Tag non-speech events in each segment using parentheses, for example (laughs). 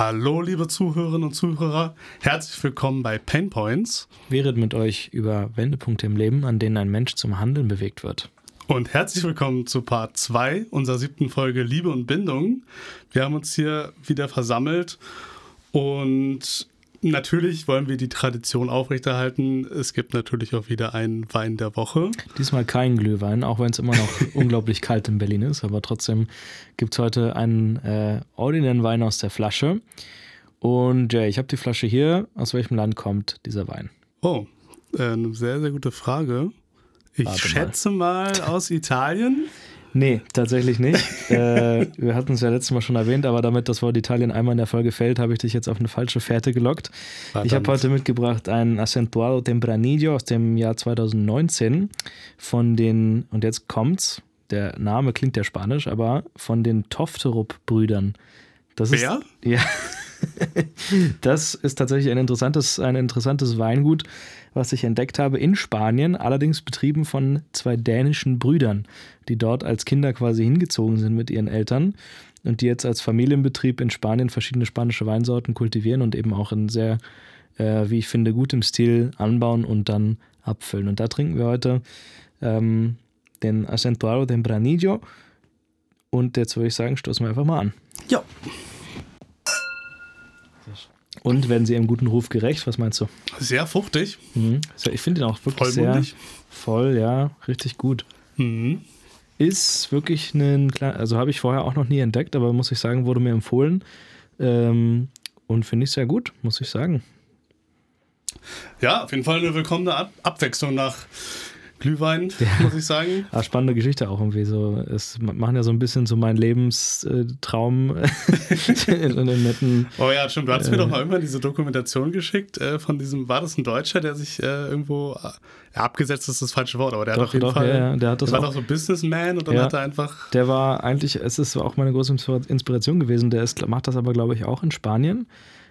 Hallo, liebe Zuhörerinnen und Zuhörer. Herzlich willkommen bei Pain Points. Wir reden mit euch über Wendepunkte im Leben, an denen ein Mensch zum Handeln bewegt wird. Und herzlich willkommen zu Part 2 unserer siebten Folge Liebe und Bindung. Wir haben uns hier wieder versammelt und natürlich wollen wir die Tradition aufrechterhalten. Es gibt natürlich auch wieder einen Wein der Woche. Diesmal kein Glühwein, auch wenn es immer noch (laughs) unglaublich kalt in Berlin ist. Aber trotzdem gibt es heute einen äh, ordinären Wein aus der Flasche. Und ja, ich habe die Flasche hier. Aus welchem Land kommt dieser Wein? Oh, äh, eine sehr, sehr gute Frage. Ich Warte schätze mal. mal aus Italien. Nee, tatsächlich nicht. (laughs) äh, wir hatten es ja letztes Mal schon erwähnt, aber damit das Wort Italien einmal in der Folge fällt, habe ich dich jetzt auf eine falsche Fährte gelockt. Verdammt. Ich habe heute mitgebracht ein Acentuado Tempranillo aus dem Jahr 2019 von den, und jetzt kommt's, der Name klingt ja spanisch, aber von den Tofterup-Brüdern. Wer? ja. (laughs) das ist tatsächlich ein interessantes, ein interessantes Weingut, was ich entdeckt habe in Spanien, allerdings betrieben von zwei dänischen Brüdern, die dort als Kinder quasi hingezogen sind mit ihren Eltern und die jetzt als Familienbetrieb in Spanien verschiedene spanische Weinsorten kultivieren und eben auch in sehr, äh, wie ich finde, gutem Stil anbauen und dann abfüllen. Und da trinken wir heute ähm, den Acentuado Tempranillo. Und jetzt würde ich sagen, stoßen wir einfach mal an. Ja. Und werden sie ihrem guten Ruf gerecht? Was meinst du? Sehr fruchtig. Mhm. Ich finde ihn auch wirklich sehr voll, ja, richtig gut. Mhm. Ist wirklich ein kleiner, also habe ich vorher auch noch nie entdeckt, aber muss ich sagen, wurde mir empfohlen. Ähm, und finde ich sehr gut, muss ich sagen. Ja, auf jeden Fall eine willkommene Ab Abwechslung nach Glühwein, ja. muss ich sagen. Ah, spannende Geschichte auch irgendwie so. Es machen ja so ein bisschen so meinen Lebenstraum in einem netten. Oh ja, stimmt. Du hattest äh, mir doch mal irgendwann diese Dokumentation geschickt äh, von diesem, war das ein Deutscher, der sich äh, irgendwo ja, abgesetzt ist das falsche Wort, aber der doch, hat auf jeden doch, Fall. Ja, der hat das der war doch so Businessman und dann ja, hat er einfach. Der war eigentlich, es ist auch meine große Inspiration gewesen. Der ist, macht das aber, glaube ich, auch in Spanien.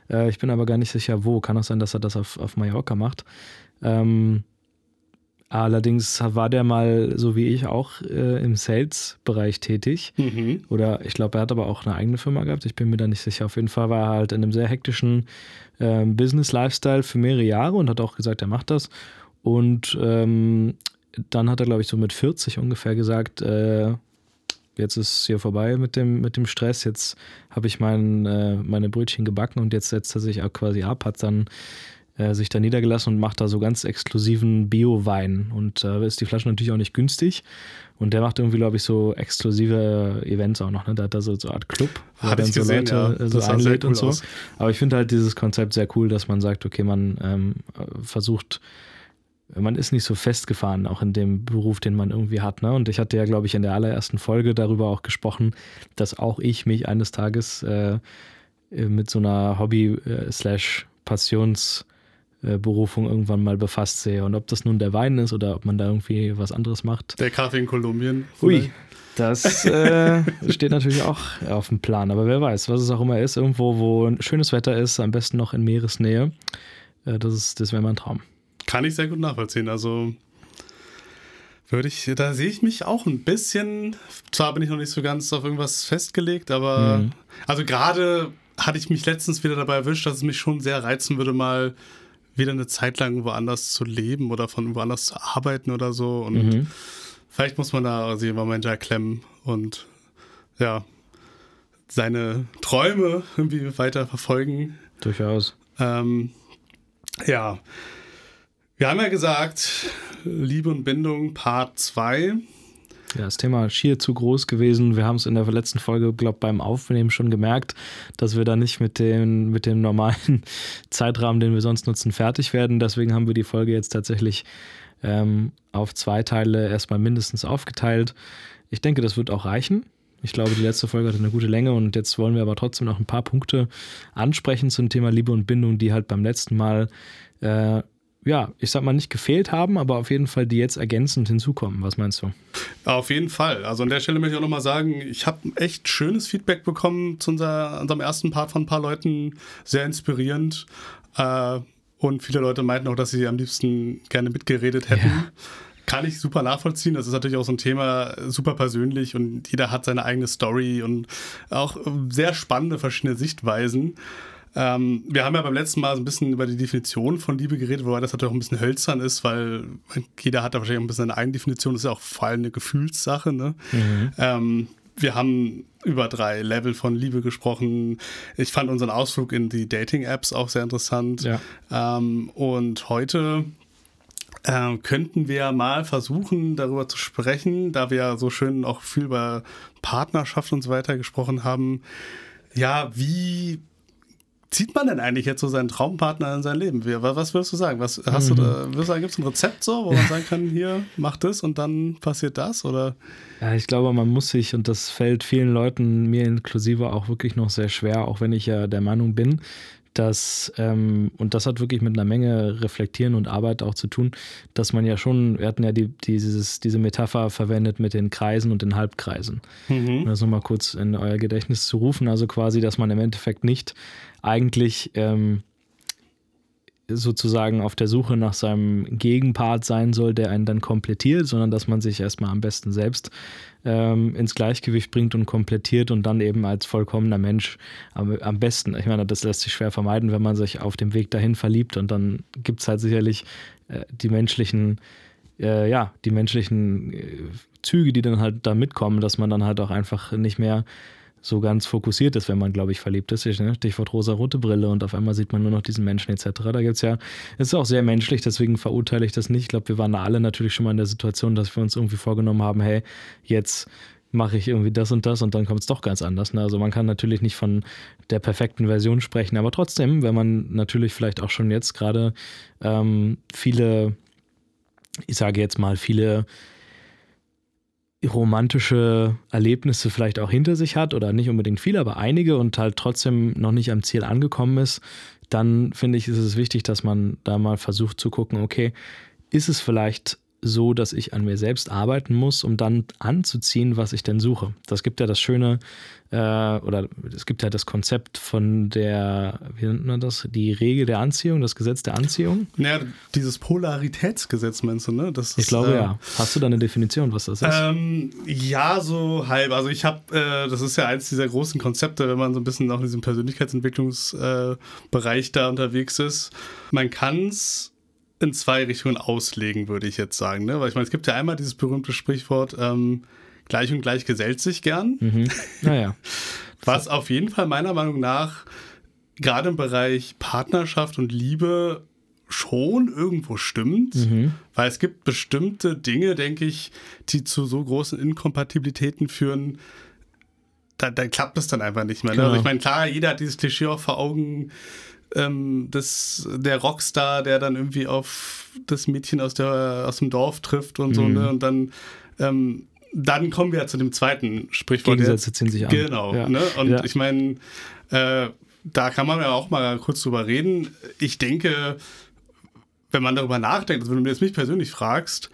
Äh, ich bin aber gar nicht sicher, wo. Kann auch sein, dass er das auf, auf Mallorca macht. Ähm, Allerdings war der mal, so wie ich, auch äh, im Sales-Bereich tätig. Mhm. Oder ich glaube, er hat aber auch eine eigene Firma gehabt. Ich bin mir da nicht sicher. Auf jeden Fall war er halt in einem sehr hektischen äh, Business-Lifestyle für mehrere Jahre und hat auch gesagt, er macht das. Und ähm, dann hat er, glaube ich, so mit 40 ungefähr gesagt, äh, jetzt ist hier vorbei mit dem, mit dem Stress, jetzt habe ich mein, äh, meine Brötchen gebacken und jetzt setzt er sich auch quasi ab, hat dann äh, sich da niedergelassen und macht da so ganz exklusiven Bio-Wein. Und da äh, ist die Flasche natürlich auch nicht günstig. Und der macht irgendwie, glaube ich, so exklusive Events auch noch. Ne? Da hat er so, so eine Art Club, wo er dann so gesehen, Leute ja. so einlädt cool und so. Aus. Aber ich finde halt dieses Konzept sehr cool, dass man sagt, okay, man ähm, versucht, man ist nicht so festgefahren, auch in dem Beruf, den man irgendwie hat. Ne? Und ich hatte ja, glaube ich, in der allerersten Folge darüber auch gesprochen, dass auch ich mich eines Tages äh, mit so einer äh, äh, Berufung irgendwann mal befasst sehe. Und ob das nun der Wein ist oder ob man da irgendwie was anderes macht. Der Kaffee in Kolumbien. Ui, das äh, steht natürlich auch auf dem Plan. Aber wer weiß, was es auch immer ist, irgendwo, wo schönes Wetter ist, am besten noch in Meeresnähe. Äh, das, das wäre mein Traum. Kann ich sehr gut nachvollziehen. Also würde ich, da sehe ich mich auch ein bisschen. Zwar bin ich noch nicht so ganz auf irgendwas festgelegt, aber mhm. also gerade hatte ich mich letztens wieder dabei erwischt, dass es mich schon sehr reizen würde, mal wieder eine Zeit lang woanders zu leben oder von woanders zu arbeiten oder so. Und mhm. vielleicht muss man da sich immer mal klemmen und ja, seine Träume irgendwie weiter verfolgen. Durchaus. Ähm, ja. Wir haben ja gesagt, Liebe und Bindung Part 2. Ja, das Thema schier zu groß gewesen. Wir haben es in der letzten Folge, glaube ich, beim Aufnehmen schon gemerkt, dass wir da nicht mit dem, mit dem normalen (laughs) Zeitrahmen, den wir sonst nutzen, fertig werden. Deswegen haben wir die Folge jetzt tatsächlich ähm, auf zwei Teile erstmal mindestens aufgeteilt. Ich denke, das wird auch reichen. Ich glaube, die letzte Folge hatte eine gute Länge und jetzt wollen wir aber trotzdem noch ein paar Punkte ansprechen zum Thema Liebe und Bindung, die halt beim letzten Mal äh, ja, ich sag mal, nicht gefehlt haben, aber auf jeden Fall die jetzt ergänzend hinzukommen. Was meinst du? Auf jeden Fall. Also an der Stelle möchte ich auch nochmal sagen, ich habe echt schönes Feedback bekommen zu unser, unserem ersten Part von ein paar Leuten. Sehr inspirierend. Äh, und viele Leute meinten auch, dass sie am liebsten gerne mitgeredet hätten. Ja kann ich super nachvollziehen. Das ist natürlich auch so ein Thema, super persönlich und jeder hat seine eigene Story und auch sehr spannende verschiedene Sichtweisen. Ähm, wir haben ja beim letzten Mal so ein bisschen über die Definition von Liebe geredet, wobei das natürlich auch ein bisschen hölzern ist, weil jeder hat da wahrscheinlich auch ein bisschen eine Eigendefinition. Das ist ja auch vor allem eine Gefühlssache. Ne? Mhm. Ähm, wir haben über drei Level von Liebe gesprochen. Ich fand unseren Ausflug in die Dating-Apps auch sehr interessant. Ja. Ähm, und heute äh, könnten wir mal versuchen, darüber zu sprechen, da wir so schön auch viel über Partnerschaft und so weiter gesprochen haben. Ja, wie zieht man denn eigentlich jetzt so seinen Traumpartner in sein Leben? Was würdest du sagen? Was hast mhm. du da, würdest du sagen, gibt es ein Rezept so, wo man sagen kann, hier, mach das und dann passiert das? Oder? Ja, ich glaube, man muss sich, und das fällt vielen Leuten, mir inklusive, auch wirklich noch sehr schwer, auch wenn ich ja der Meinung bin, dass, ähm, und das hat wirklich mit einer Menge Reflektieren und Arbeit auch zu tun, dass man ja schon, wir hatten ja die, dieses, diese Metapher verwendet mit den Kreisen und den Halbkreisen. Mhm. Um das nochmal kurz in euer Gedächtnis zu rufen, also quasi, dass man im Endeffekt nicht eigentlich ähm, sozusagen auf der Suche nach seinem Gegenpart sein soll, der einen dann komplettiert, sondern dass man sich erstmal am besten selbst ähm, ins Gleichgewicht bringt und komplettiert und dann eben als vollkommener Mensch am, am, besten. Ich meine, das lässt sich schwer vermeiden, wenn man sich auf dem Weg dahin verliebt und dann gibt es halt sicherlich äh, die menschlichen, äh, ja, die menschlichen äh, Züge, die dann halt da mitkommen, dass man dann halt auch einfach nicht mehr so ganz fokussiert ist, wenn man, glaube ich, verliebt ist. Ne? Stichwort rosa-rote Brille und auf einmal sieht man nur noch diesen Menschen etc. Da gibt es ja, es ist auch sehr menschlich, deswegen verurteile ich das nicht. Ich glaube, wir waren alle natürlich schon mal in der Situation, dass wir uns irgendwie vorgenommen haben, hey, jetzt mache ich irgendwie das und das und dann kommt es doch ganz anders. Ne? Also man kann natürlich nicht von der perfekten Version sprechen, aber trotzdem, wenn man natürlich vielleicht auch schon jetzt gerade ähm, viele, ich sage jetzt mal, viele romantische Erlebnisse vielleicht auch hinter sich hat oder nicht unbedingt viele, aber einige und halt trotzdem noch nicht am Ziel angekommen ist, dann finde ich, ist es wichtig, dass man da mal versucht zu gucken, okay, ist es vielleicht so, dass ich an mir selbst arbeiten muss, um dann anzuziehen, was ich denn suche. Das gibt ja das schöne, äh, oder es gibt ja das Konzept von der, wie nennt man das, die Regel der Anziehung, das Gesetz der Anziehung. Ja, dieses Polaritätsgesetz meinst du, ne? Das ich glaube äh, ja. Hast du da eine Definition, was das ist? Ähm, ja, so halb. Also ich habe, äh, das ist ja eins dieser großen Konzepte, wenn man so ein bisschen auch in diesem Persönlichkeitsentwicklungsbereich da unterwegs ist. Man kann es in zwei Richtungen auslegen, würde ich jetzt sagen. Ne? Weil ich meine, es gibt ja einmal dieses berühmte Sprichwort, ähm, gleich und gleich gesellt sich gern. Mhm. Naja. (laughs) Was auf jeden Fall meiner Meinung nach gerade im Bereich Partnerschaft und Liebe schon irgendwo stimmt, mhm. weil es gibt bestimmte Dinge, denke ich, die zu so großen Inkompatibilitäten führen, da, da klappt es dann einfach nicht mehr. Ne? Genau. Also ich meine, klar, jeder hat dieses Klischee auch vor Augen, ähm, das, der Rockstar, der dann irgendwie auf das Mädchen aus, der, aus dem Dorf trifft und mhm. so, ne? Und dann, ähm, dann kommen wir zu dem zweiten Sprichwort. Gegensätze ziehen sich an. Genau. Ja. Ne? Und ja. ich meine, äh, da kann man ja auch mal kurz drüber reden. Ich denke, wenn man darüber nachdenkt, also wenn du mir jetzt mich persönlich fragst,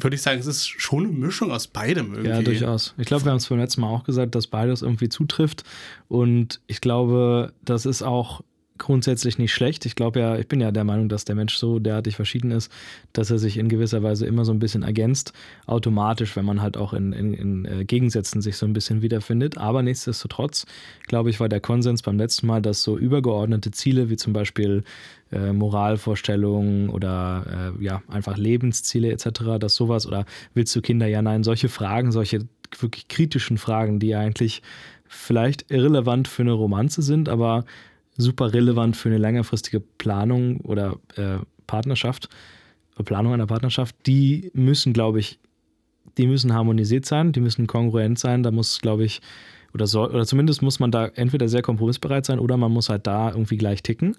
würde ich sagen, es ist schon eine Mischung aus beidem irgendwie. Ja, durchaus. Ich glaube, wir haben es beim letzten Mal auch gesagt, dass beides irgendwie zutrifft. Und ich glaube, das ist auch grundsätzlich nicht schlecht. Ich glaube ja, ich bin ja der Meinung, dass der Mensch so derartig verschieden ist, dass er sich in gewisser Weise immer so ein bisschen ergänzt, automatisch, wenn man halt auch in, in, in äh, Gegensätzen sich so ein bisschen wiederfindet. Aber nichtsdestotrotz, glaube ich, war der Konsens beim letzten Mal, dass so übergeordnete Ziele wie zum Beispiel äh, Moralvorstellungen oder äh, ja, einfach Lebensziele etc., dass sowas oder willst du Kinder, ja, nein, solche Fragen, solche wirklich kritischen Fragen, die eigentlich vielleicht irrelevant für eine Romanze sind, aber super relevant für eine längerfristige Planung oder äh, Partnerschaft, Planung einer Partnerschaft, die müssen, glaube ich, die müssen harmonisiert sein, die müssen kongruent sein. Da muss, glaube ich, oder soll, oder zumindest muss man da entweder sehr kompromissbereit sein oder man muss halt da irgendwie gleich ticken.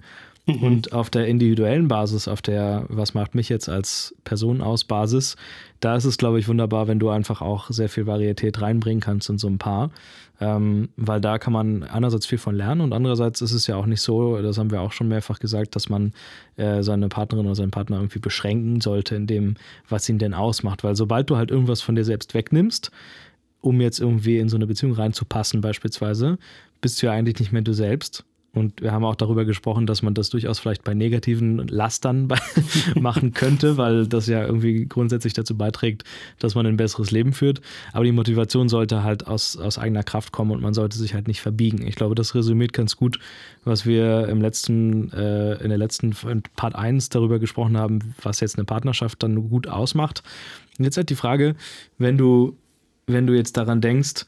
Mhm. Und auf der individuellen Basis, auf der, was macht mich jetzt als Person aus Basis, da ist es, glaube ich, wunderbar, wenn du einfach auch sehr viel Varietät reinbringen kannst in so ein Paar. Ähm, weil da kann man einerseits viel von lernen und andererseits ist es ja auch nicht so, das haben wir auch schon mehrfach gesagt, dass man äh, seine Partnerin oder seinen Partner irgendwie beschränken sollte in dem, was ihn denn ausmacht. Weil sobald du halt irgendwas von dir selbst wegnimmst, um jetzt irgendwie in so eine Beziehung reinzupassen beispielsweise, bist du ja eigentlich nicht mehr du selbst Und wir haben auch darüber gesprochen, dass man das durchaus vielleicht bei negativen Lastern (laughs) machen könnte, weil das ja irgendwie grundsätzlich dazu beiträgt, dass man ein besseres Leben führt. Aber die Motivation sollte halt aus, aus eigener Kraft kommen und man sollte sich halt nicht verbiegen. Ich glaube, das resümiert ganz gut, was wir im letzten, äh, in der letzten Part 1 darüber gesprochen haben, was jetzt eine Partnerschaft dann gut ausmacht. Und jetzt halt die Frage, wenn du, wenn du jetzt daran denkst,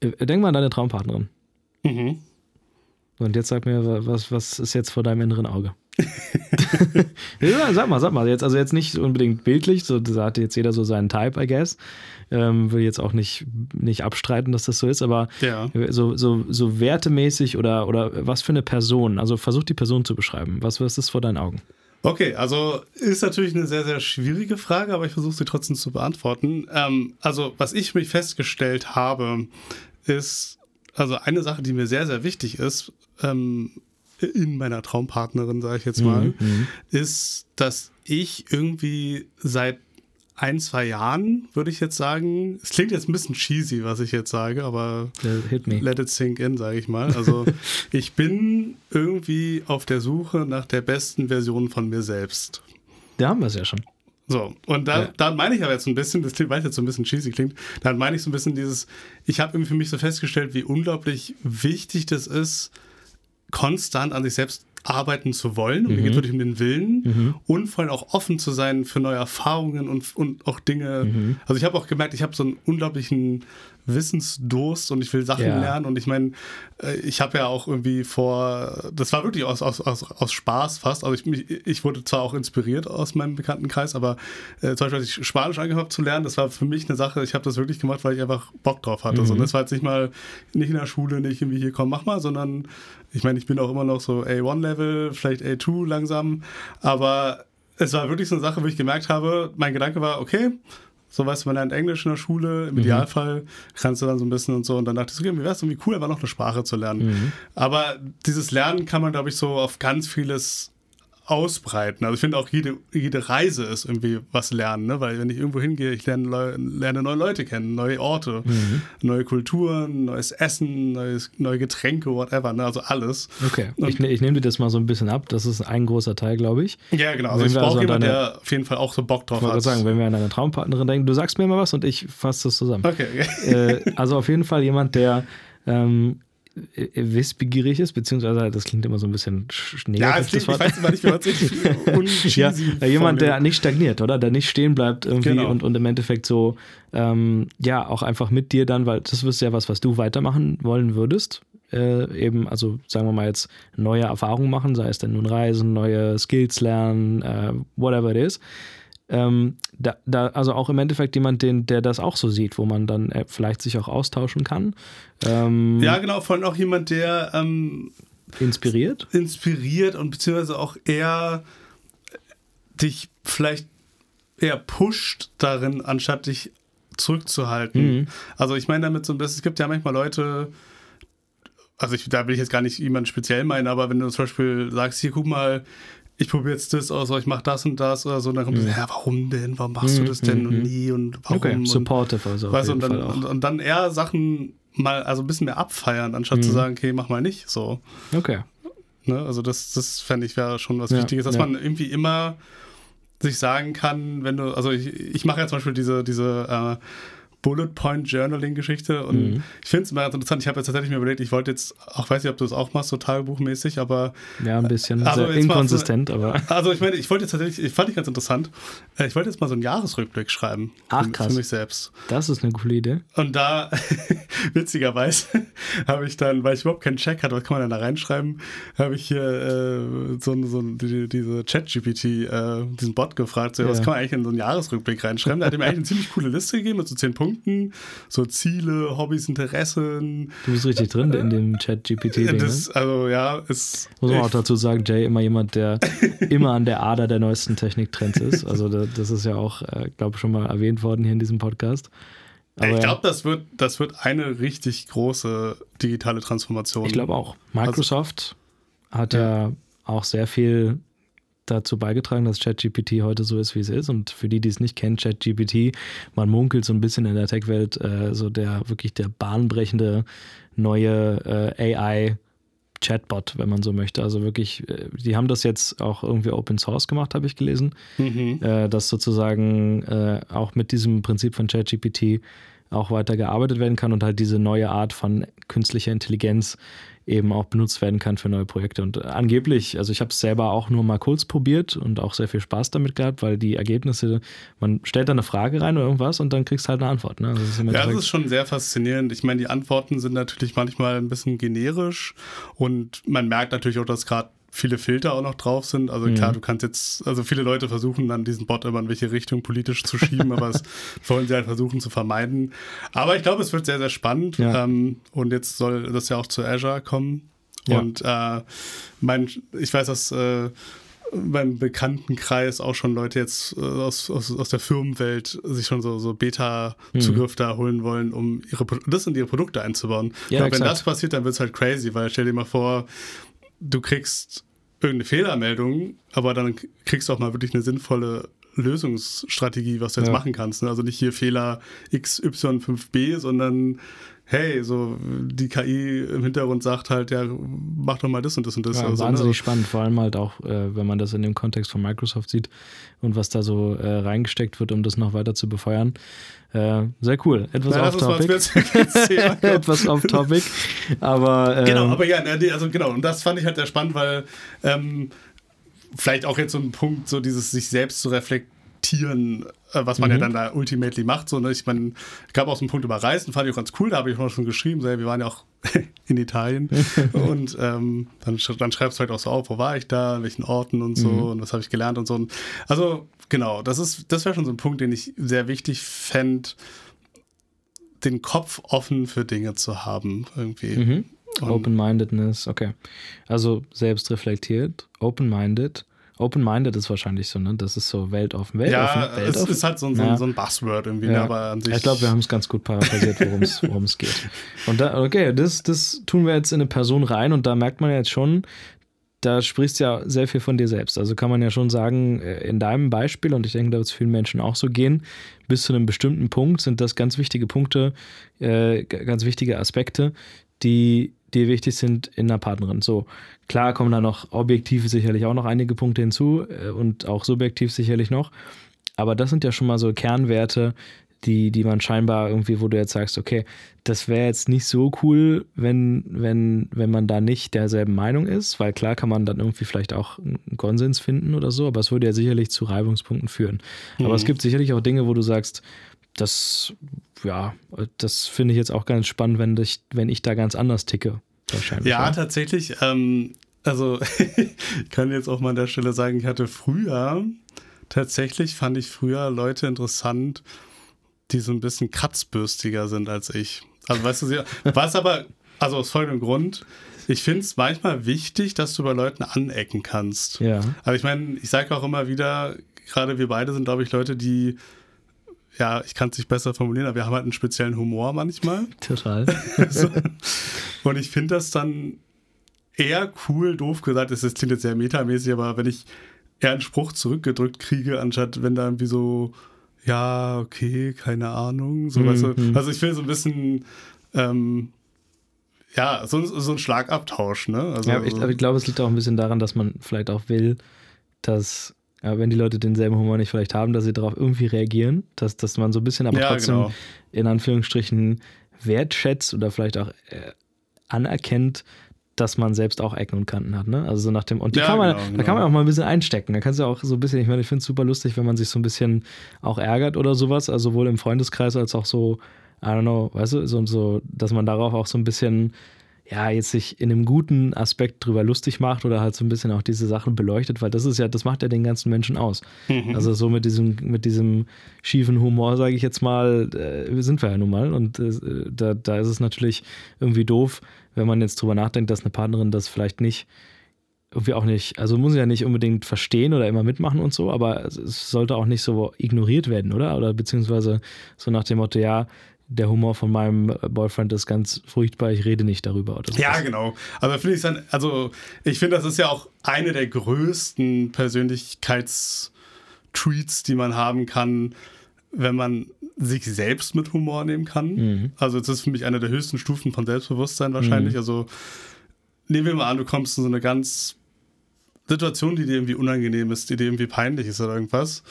äh, denk mal an deine Traumpartnerin. Mhm und jetzt sag mir, was, was ist jetzt vor deinem inneren Auge? (laughs) ja, sag mal, sag mal. Jetzt, also jetzt nicht unbedingt bildlich, so da hat jetzt jeder so seinen Type, I guess. Ähm, will jetzt auch nicht, nicht abstreiten, dass das so ist, aber ja. so, so, so wertemäßig oder, oder was für eine Person, also versuch die Person zu beschreiben. Was, was ist vor deinen Augen? Okay, also ist natürlich eine sehr, sehr schwierige Frage, aber ich versuche sie trotzdem zu beantworten. Ähm, also, was ich mich festgestellt habe, ist, also eine Sache, die mir sehr, sehr wichtig ist, ähm, in meiner Traumpartnerin, sage ich jetzt mal, mhm, mhm. ist, dass ich irgendwie seit ein, zwei Jahren, würde ich jetzt sagen, es klingt jetzt ein bisschen cheesy, was ich jetzt sage, aber let it sink in, sage ich mal. Also (laughs) ich bin irgendwie auf der Suche nach der besten Version von mir selbst. Da haben wir es ja schon. So, und da, ja. da meine ich aber jetzt ein bisschen, das klingt, weil jetzt so ein bisschen cheesy klingt, dann meine ich so ein bisschen dieses, ich habe irgendwie für mich so festgestellt, wie unglaublich wichtig das ist, konstant an sich selbst arbeiten zu wollen. Und mhm. mir geht wirklich um den Willen mhm. und vor allem auch offen zu sein für neue Erfahrungen und, und auch Dinge. Mhm. Also ich habe auch gemerkt, ich habe so einen unglaublichen Wissensdurst und ich will Sachen ja. lernen. Und ich meine, äh, ich habe ja auch irgendwie vor, das war wirklich aus, aus, aus, aus Spaß fast. Also ich, ich wurde zwar auch inspiriert aus meinem Bekanntenkreis, aber äh, zum Beispiel, als ich Spanisch angefangen habe zu lernen, das war für mich eine Sache, ich habe das wirklich gemacht, weil ich einfach Bock drauf hatte. Mhm. So, und das war jetzt nicht mal, nicht in der Schule, nicht irgendwie hier, komm, mach mal, sondern ich meine, ich bin auch immer noch so A1-Level, vielleicht A2 langsam, aber es war wirklich so eine Sache, wo ich gemerkt habe, mein Gedanke war, okay, so weißt du, man lernt Englisch in der Schule, im mhm. Idealfall kannst du dann so ein bisschen und so. Und dann dachte ich, okay, mir wäre es irgendwie cool, aber noch eine Sprache zu lernen. Mhm. Aber dieses Lernen kann man, glaube ich, so auf ganz vieles ausbreiten. Also ich finde auch jede, jede Reise ist irgendwie was lernen, ne? weil wenn ich irgendwo hingehe, ich lerne, lerne neue Leute kennen, neue Orte, mhm. neue Kulturen, neues Essen, neues, neue Getränke, whatever, ne? also alles. Okay, Und ich, ne, ich nehme dir das mal so ein bisschen ab, das ist ein großer Teil, glaube ich. Ja, genau, also wenn ich brauche also jemanden, der auf jeden Fall auch so Bock drauf ich hat. sagen, wenn wir an eine Traumpartnerin denken, du sagst mir mal was und ich fasse das zusammen. Okay. okay. Äh, also auf jeden Fall jemand, der ähm, äh, wissbegierig ist, beziehungsweise das klingt immer so ein bisschen negativ. Ja, klingt, ich weiß immer nicht, wie man es (laughs) ja, Jemand, der nicht stagniert, oder? Der nicht stehen bleibt irgendwie genau. und, und im Endeffekt so, ähm, ja, auch einfach mit dir dann, weil das ist ja was, was du weitermachen wollen würdest. Äh, eben, also sagen wir mal jetzt neue Erfahrungen machen, sei es denn nun Reisen, neue Skills lernen, äh, whatever it is ähm, da, da, also auch im Endeffekt jemand, den, der das auch so sieht, wo man dann äh, vielleicht sich auch austauschen kann. Ähm, ja, genau, vor allem auch jemand, der ähm, inspiriert. Inspiriert und beziehungsweise auch eher dich vielleicht eher pusht darin, anstatt dich zurückzuhalten. Mhm. Also ich meine damit so ein bisschen, es gibt ja manchmal Leute, also ich, da will ich jetzt gar nicht jemanden speziell meinen, aber wenn du zum Beispiel sagst, hier guck mal, ich probiere jetzt das aus, oder ich mache das und das oder so, und dann kommt mhm. so, ja, warum denn? Warum machst du das denn mhm. und nie und warum? Okay, supportive also. Weißt, und, dann, und, und, dann eher Sachen mal, also ein bisschen mehr abfeiern, anstatt mhm. zu sagen, okay, mach mal nicht so. Okay. Ne? Also das, das fände ich wäre schon was ja, Wichtiges, dass ja. man irgendwie immer sich sagen kann, wenn du, also ich, ich mache ja zum Beispiel diese, diese äh, Bullet Point Journaling Geschichte und mhm. ich finde es immer ganz interessant. Ich habe jetzt tatsächlich mir überlegt, ich wollte jetzt, auch weiß nicht, ob du es auch machst, so tagebuchmäßig, aber. Ja, ein bisschen also inkonsistent, aber. (laughs) Also ich meine, ich wollte jetzt tatsächlich, ich fand ich ganz interessant, äh, ich wollte jetzt mal so einen Jahresrückblick schreiben. Ach krass. Für mich selbst. Das ist eine coole Idee. Und da, (laughs) witzigerweise, (laughs) habe ich dann, weil ich überhaupt keinen Check hatte, was kann man denn da reinschreiben, habe ich hier äh, so, so die, diese Chat-GPT, äh, diesen Bot gefragt, so, ja. was kann man eigentlich in so einen Jahresrückblick reinschreiben? Da hat er mir eigentlich eine ziemlich coole Liste gegeben mit so zehn Punkten Punkten, so Ziele, Hobbys, Interessen. Du bist richtig drin in dem Chat-GPT-Ding. Ne? Also ja, ist. Muss man auch dazu sagen, Jay immer jemand, der (laughs) immer an der Ader der neuesten Techniktrends ist. Also das ist ja auch, äh, glaube ich, schon mal erwähnt worden hier in diesem Podcast. Aber ich glaube, das wird, das wird eine richtig große digitale Transformation. Ich glaube auch. Microsoft also, hat ja. ja auch sehr viel dazu beigetragen, dass ChatGPT heute so ist, wie es ist. Und für die, die es nicht kennen, ChatGPT, man munkelt so ein bisschen in der Tech-Welt, äh, so der wirklich der bahnbrechende neue äh, AI- Chatbot, wenn man so möchte. Also wirklich, äh, die haben das jetzt auch irgendwie Open Source gemacht, habe ich gelesen, mhm. äh, dass sozusagen äh, auch mit diesem Prinzip von ChatGPT auch weiter gearbeitet werden kann und halt diese neue Art von künstlicher Intelligenz eben auch benutzt werden kann für neue Projekte. Und angeblich, also ich habe es selber auch nur mal kurz probiert und auch sehr viel Spaß damit gehabt, weil die Ergebnisse, man stellt da eine Frage rein oder irgendwas und dann kriegst du halt eine Antwort. Ne? Also das ja, das ist schon sehr faszinierend. Ich meine, die Antworten sind natürlich manchmal ein bisschen generisch und man merkt natürlich auch, dass gerade viele Filter auch noch drauf sind. Also klar, mhm. du kannst jetzt, also viele Leute versuchen dann diesen Bot immer in welche Richtung politisch zu schieben, aber das (laughs) wollen sie halt versuchen zu vermeiden. Aber ich glaube, es wird sehr, sehr spannend. Ja. Ähm, und jetzt soll das ja auch zu Azure kommen. Ja. Und äh, mein, ich weiß, dass äh, beim Bekanntenkreis auch schon Leute jetzt äh, aus, aus, aus der Firmenwelt sich schon so, so Beta-Zugriff mhm. da holen wollen, um ihre das in ihre Produkte einzubauen. Ja, glaube, wenn das passiert, dann wird es halt crazy, weil stell dir mal vor, du kriegst irgendeine Fehlermeldung, aber dann kriegst du auch mal wirklich eine sinnvolle Lösungsstrategie, was du jetzt ja. machen kannst. Ne? Also nicht hier Fehler XY5b, sondern hey, so die KI im Hintergrund sagt halt, ja, mach doch mal das und das und das. Ja, also, wahnsinnig ne? spannend, vor allem halt auch, äh, wenn man das in dem Kontext von Microsoft sieht und was da so äh, reingesteckt wird, um das noch weiter zu befeuern. Äh, sehr cool. Etwas ja, off-topic. (laughs) Etwas off-topic. Aber. Ähm, genau, aber ja, ne, also genau, und das fand ich halt sehr spannend, weil ähm, vielleicht auch jetzt so ein Punkt, so dieses sich selbst zu reflektieren reflektieren, äh, was man mhm. ja dann da ultimately macht. So, ne? Ich meine, gab auch so einen Punkt über Reisen, fand ich auch ganz cool, da habe ich auch schon geschrieben, so, wir waren ja auch (laughs) in Italien (laughs) und ähm, dann, dann schreibst du halt auch so auf, wo war ich da, an welchen Orten und so mhm. und was habe ich gelernt und so. Also genau, das ist, das wäre schon so ein Punkt, den ich sehr wichtig fände, den Kopf offen für Dinge zu haben irgendwie. Mhm. Open-mindedness, okay. Also selbst reflektiert, open-minded Open-minded ist wahrscheinlich so, ne? Das ist so weltoffen. weltoffen ja, weltoffen. es ist halt so, so, ja. so ein Buzzword irgendwie, ne? ja. aber an sich. Ich glaube, wir haben es ganz gut paraphrasiert, worum es (laughs) geht. Und da, okay, das, das tun wir jetzt in eine Person rein und da merkt man jetzt schon, da sprichst du ja sehr viel von dir selbst. Also kann man ja schon sagen, äh, in deinem Beispiel, und ich denke, da wird es vielen Menschen auch so gehen, bis zu einem bestimmten Punkt sind das ganz wichtige Punkte, äh, ganz wichtige Aspekte, die die wichtig sind in einer Partnerin. So, klar kommen da noch objektiv sicherlich auch noch einige Punkte hinzu äh, und auch subjektiv sicherlich noch. Aber das sind ja schon mal so Kernwerte, die, die man scheinbar irgendwie, wo du jetzt sagst, okay, das wäre jetzt nicht so cool, wenn, wenn, wenn man da nicht derselben Meinung ist, weil klar kann man dann irgendwie vielleicht auch einen Konsens finden oder so, aber es würde ja sicherlich zu Reibungspunkten führen. Mhm. Aber es mhm. gibt sicherlich auch Dinge, wo du sagst, das, ja, das finde ich jetzt auch ganz spannend, wenn ich, wenn ich da ganz anders ticke. Wahrscheinlich. Ja, ja. tatsächlich. Ähm, also, (laughs) ich kann jetzt auch mal an der Stelle sagen, ich hatte früher, tatsächlich fand ich früher Leute interessant, die so ein bisschen kratzbürstiger sind als ich. Also, weißt du, was aber, also aus folgendem Grund, ich finde es manchmal wichtig, dass du bei Leuten anecken kannst. Ja. Also, ich meine, ich sage auch immer wieder, gerade wir beide sind, glaube ich, Leute, die ja, ich kann es nicht besser formulieren, aber wir haben halt einen speziellen Humor manchmal. (laughs) Total. so. Und ich finde das dann eher cool, doof gesagt, das klingt jetzt sehr metamäßig, aber wenn ich eher einen Spruch zurückgedrückt kriege, anstatt wenn da irgendwie so, ja, okay, keine Ahnung, so, mhm. weißt du, mhm. also ich will so ein bisschen, ähm, ja, so, so ein Schlagabtausch, ne? Also, ja, ich, aber ich glaube, es liegt auch ein bisschen daran, dass man vielleicht auch will, dass ja, wenn die Leute denselben Humor nicht vielleicht haben, dass sie darauf irgendwie reagieren, dass, dass man so ein bisschen aber ja, trotzdem genau. in Anführungsstrichen wertschätzt oder vielleicht auch äh, anerkennt, dass man selbst auch Ecken und Kanten hat, ne? Also so nach dem, und ja, kann man, genau, da genau. kann man auch mal ein bisschen einstecken. Da kannst du auch so ein bisschen, ich meine, ich finde es super lustig, wenn man sich so ein bisschen auch ärgert oder sowas, also sowohl im Freundeskreis als auch so, I don't know, weißt du, so, so dass man darauf auch so ein bisschen ja, jetzt sich in einem guten Aspekt drüber lustig macht oder halt so ein bisschen auch diese Sachen beleuchtet, weil das ist ja, das macht ja den ganzen Menschen aus. Mhm. Also so mit diesem, mit diesem schiefen Humor, sage ich jetzt mal, äh, sind wir ja nun mal. Und äh, da, da ist es natürlich irgendwie doof, wenn man jetzt drüber nachdenkt, dass eine Partnerin das vielleicht nicht irgendwie auch nicht, also muss ja nicht unbedingt verstehen oder immer mitmachen und so, aber es sollte auch nicht so ignoriert werden, oder? Oder beziehungsweise so nach dem Motto, ja, der Humor von meinem Boyfriend ist ganz furchtbar, ich rede nicht darüber. Oder so. Ja, genau. Aber finde ich dann, also ich finde, das ist ja auch eine der größten Persönlichkeitstreats, die man haben kann, wenn man sich selbst mit Humor nehmen kann. Mhm. Also, das ist für mich eine der höchsten Stufen von Selbstbewusstsein wahrscheinlich. Mhm. Also, nehmen wir mal an, du kommst in so eine ganz Situation, die dir irgendwie unangenehm ist, die dir irgendwie peinlich ist oder irgendwas.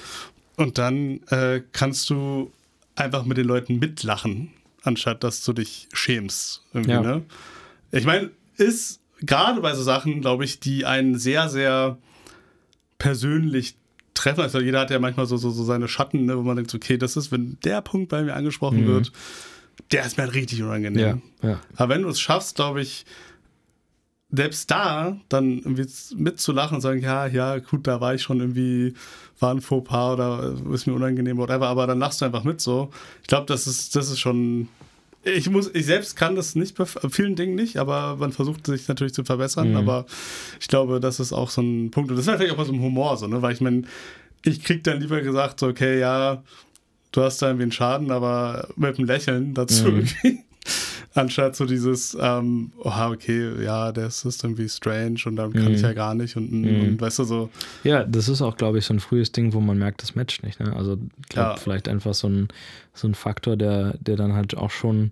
Und dann äh, kannst du einfach mit den Leuten mitlachen, anstatt dass du dich schämst. Ja. ne? Ich meine, ist gerade bei so Sachen, glaube ich, die einen sehr, sehr persönlich treffen. Also jeder hat ja manchmal so, so, so seine Schatten, ne, wo man denkt, okay, das ist, wenn der Punkt bei mir angesprochen mhm. wird, der ist mir halt richtig unangenehm. Ja, ja. Aber wenn du es schaffst, glaube ich, selbst da dann irgendwie mitzulachen und sagen, ja, ja, gut, da war ich schon irgendwie, war ein Fauxpas oder ist mir unangenehm, whatever, aber dann lachst du einfach mit so. Ich glaube, das ist, das ist schon. Ich muss, ich selbst kann das nicht bei vielen Dingen nicht, aber man versucht sich natürlich zu verbessern. Mhm. Aber ich glaube, das ist auch so ein Punkt. Und das ist natürlich auch so einem Humor so, ne? Weil ich meine, ich krieg dann lieber gesagt, so, okay, ja, du hast da irgendwie einen Schaden, aber mit einem Lächeln dazu mhm. irgendwie. (laughs) Anstatt so dieses, ähm, oh, okay, ja, der ist irgendwie strange und dann kann mhm. ich ja gar nicht und, mhm. und, weißt du so. Ja, das ist auch, glaube ich, so ein frühes Ding, wo man merkt, das matcht nicht. Ne? Also, ich glaube, ja. vielleicht einfach so ein, so ein Faktor, der, der dann halt auch schon